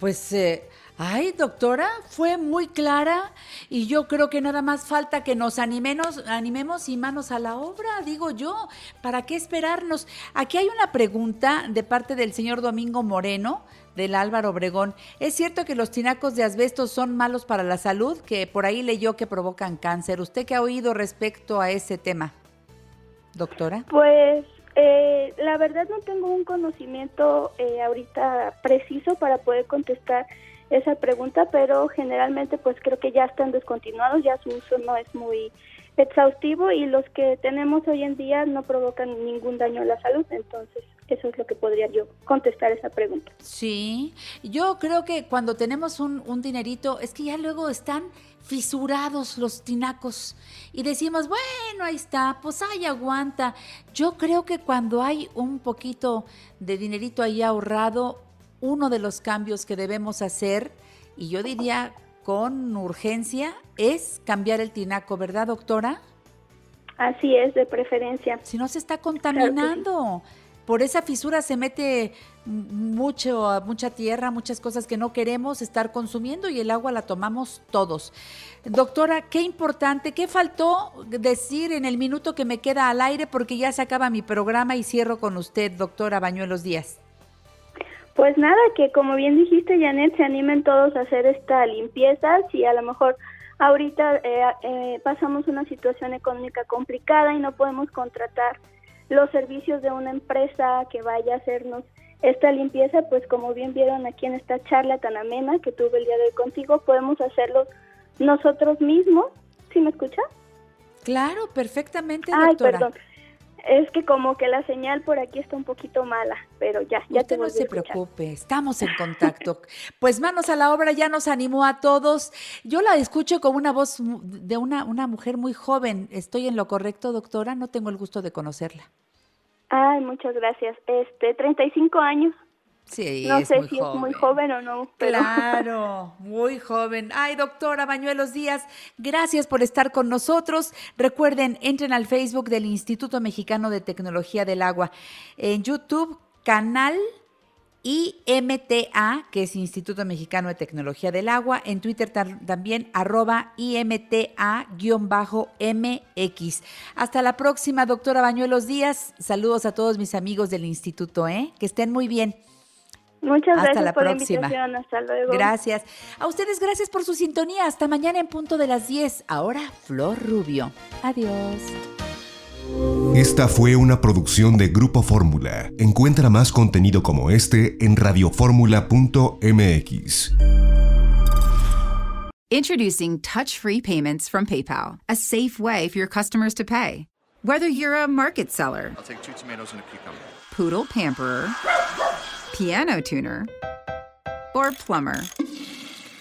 Pues, eh, ay, doctora, fue muy clara y yo creo que nada más falta que nos animemos, animemos y manos a la obra, digo yo. ¿Para qué esperarnos? Aquí hay una pregunta de parte del señor Domingo Moreno del Álvaro Obregón. ¿Es cierto que los tinacos de asbesto son malos para la salud? Que por ahí leyó que provocan cáncer. ¿Usted qué ha oído respecto a ese tema, doctora? Pues eh, la verdad no tengo un conocimiento eh, ahorita preciso para poder contestar esa pregunta, pero generalmente pues creo que ya están descontinuados, ya su uso no es muy exhaustivo y los que tenemos hoy en día no provocan ningún daño a la salud, entonces eso es lo que podría yo contestar esa pregunta. Sí, yo creo que cuando tenemos un, un dinerito, es que ya luego están fisurados los tinacos y decimos, bueno, ahí está, pues ahí aguanta. Yo creo que cuando hay un poquito de dinerito ahí ahorrado, uno de los cambios que debemos hacer, y yo diría con urgencia, es cambiar el tinaco, ¿verdad, doctora? Así es, de preferencia. Si no se está contaminando. Por esa fisura se mete mucho, mucha tierra, muchas cosas que no queremos estar consumiendo y el agua la tomamos todos. Doctora, qué importante, qué faltó decir en el minuto que me queda al aire porque ya se acaba mi programa y cierro con usted, doctora Bañuelos Díaz. Pues nada, que como bien dijiste, Janet, se animen todos a hacer esta limpieza. Si a lo mejor ahorita eh, eh, pasamos una situación económica complicada y no podemos contratar los servicios de una empresa que vaya a hacernos esta limpieza, pues como bien vieron aquí en esta charla tan amena que tuve el día de hoy contigo, podemos hacerlo nosotros mismos. ¿Sí me escucha? Claro, perfectamente, Ay, doctora. perdón. Es que como que la señal por aquí está un poquito mala, pero ya, ya te no se preocupe, estamos en contacto. Pues manos a la obra, ya nos animó a todos. Yo la escucho como una voz de una, una mujer muy joven. ¿Estoy en lo correcto, doctora? No tengo el gusto de conocerla. Ay, muchas gracias. Este, 35 años. Sí, no es sé muy si es muy joven. joven o no, pero Claro, muy joven. Ay, doctora Bañuelos Díaz, gracias por estar con nosotros. Recuerden, entren al Facebook del Instituto Mexicano de Tecnología del Agua. En YouTube, canal IMTA, que es Instituto Mexicano de Tecnología del Agua. En Twitter también, arroba IMTA-MX. Hasta la próxima, doctora Bañuelos Díaz. Saludos a todos mis amigos del instituto, ¿eh? Que estén muy bien. muchas Hasta gracias la por próxima. la invitación. Hasta luego. Gracias. A ustedes gracias por su sintonía. Hasta mañana en punto de las 10. Ahora Flor Rubio. Adiós. Esta fue una producción de Grupo Fórmula. Encuentra más contenido como este en radioformula.mx. Introducing touch free payments from PayPal, a safe way for your customers to pay. Whether you're a market seller, I'll take two tomatoes and a cucumber. poodle pamperer, piano tuner, or plumber.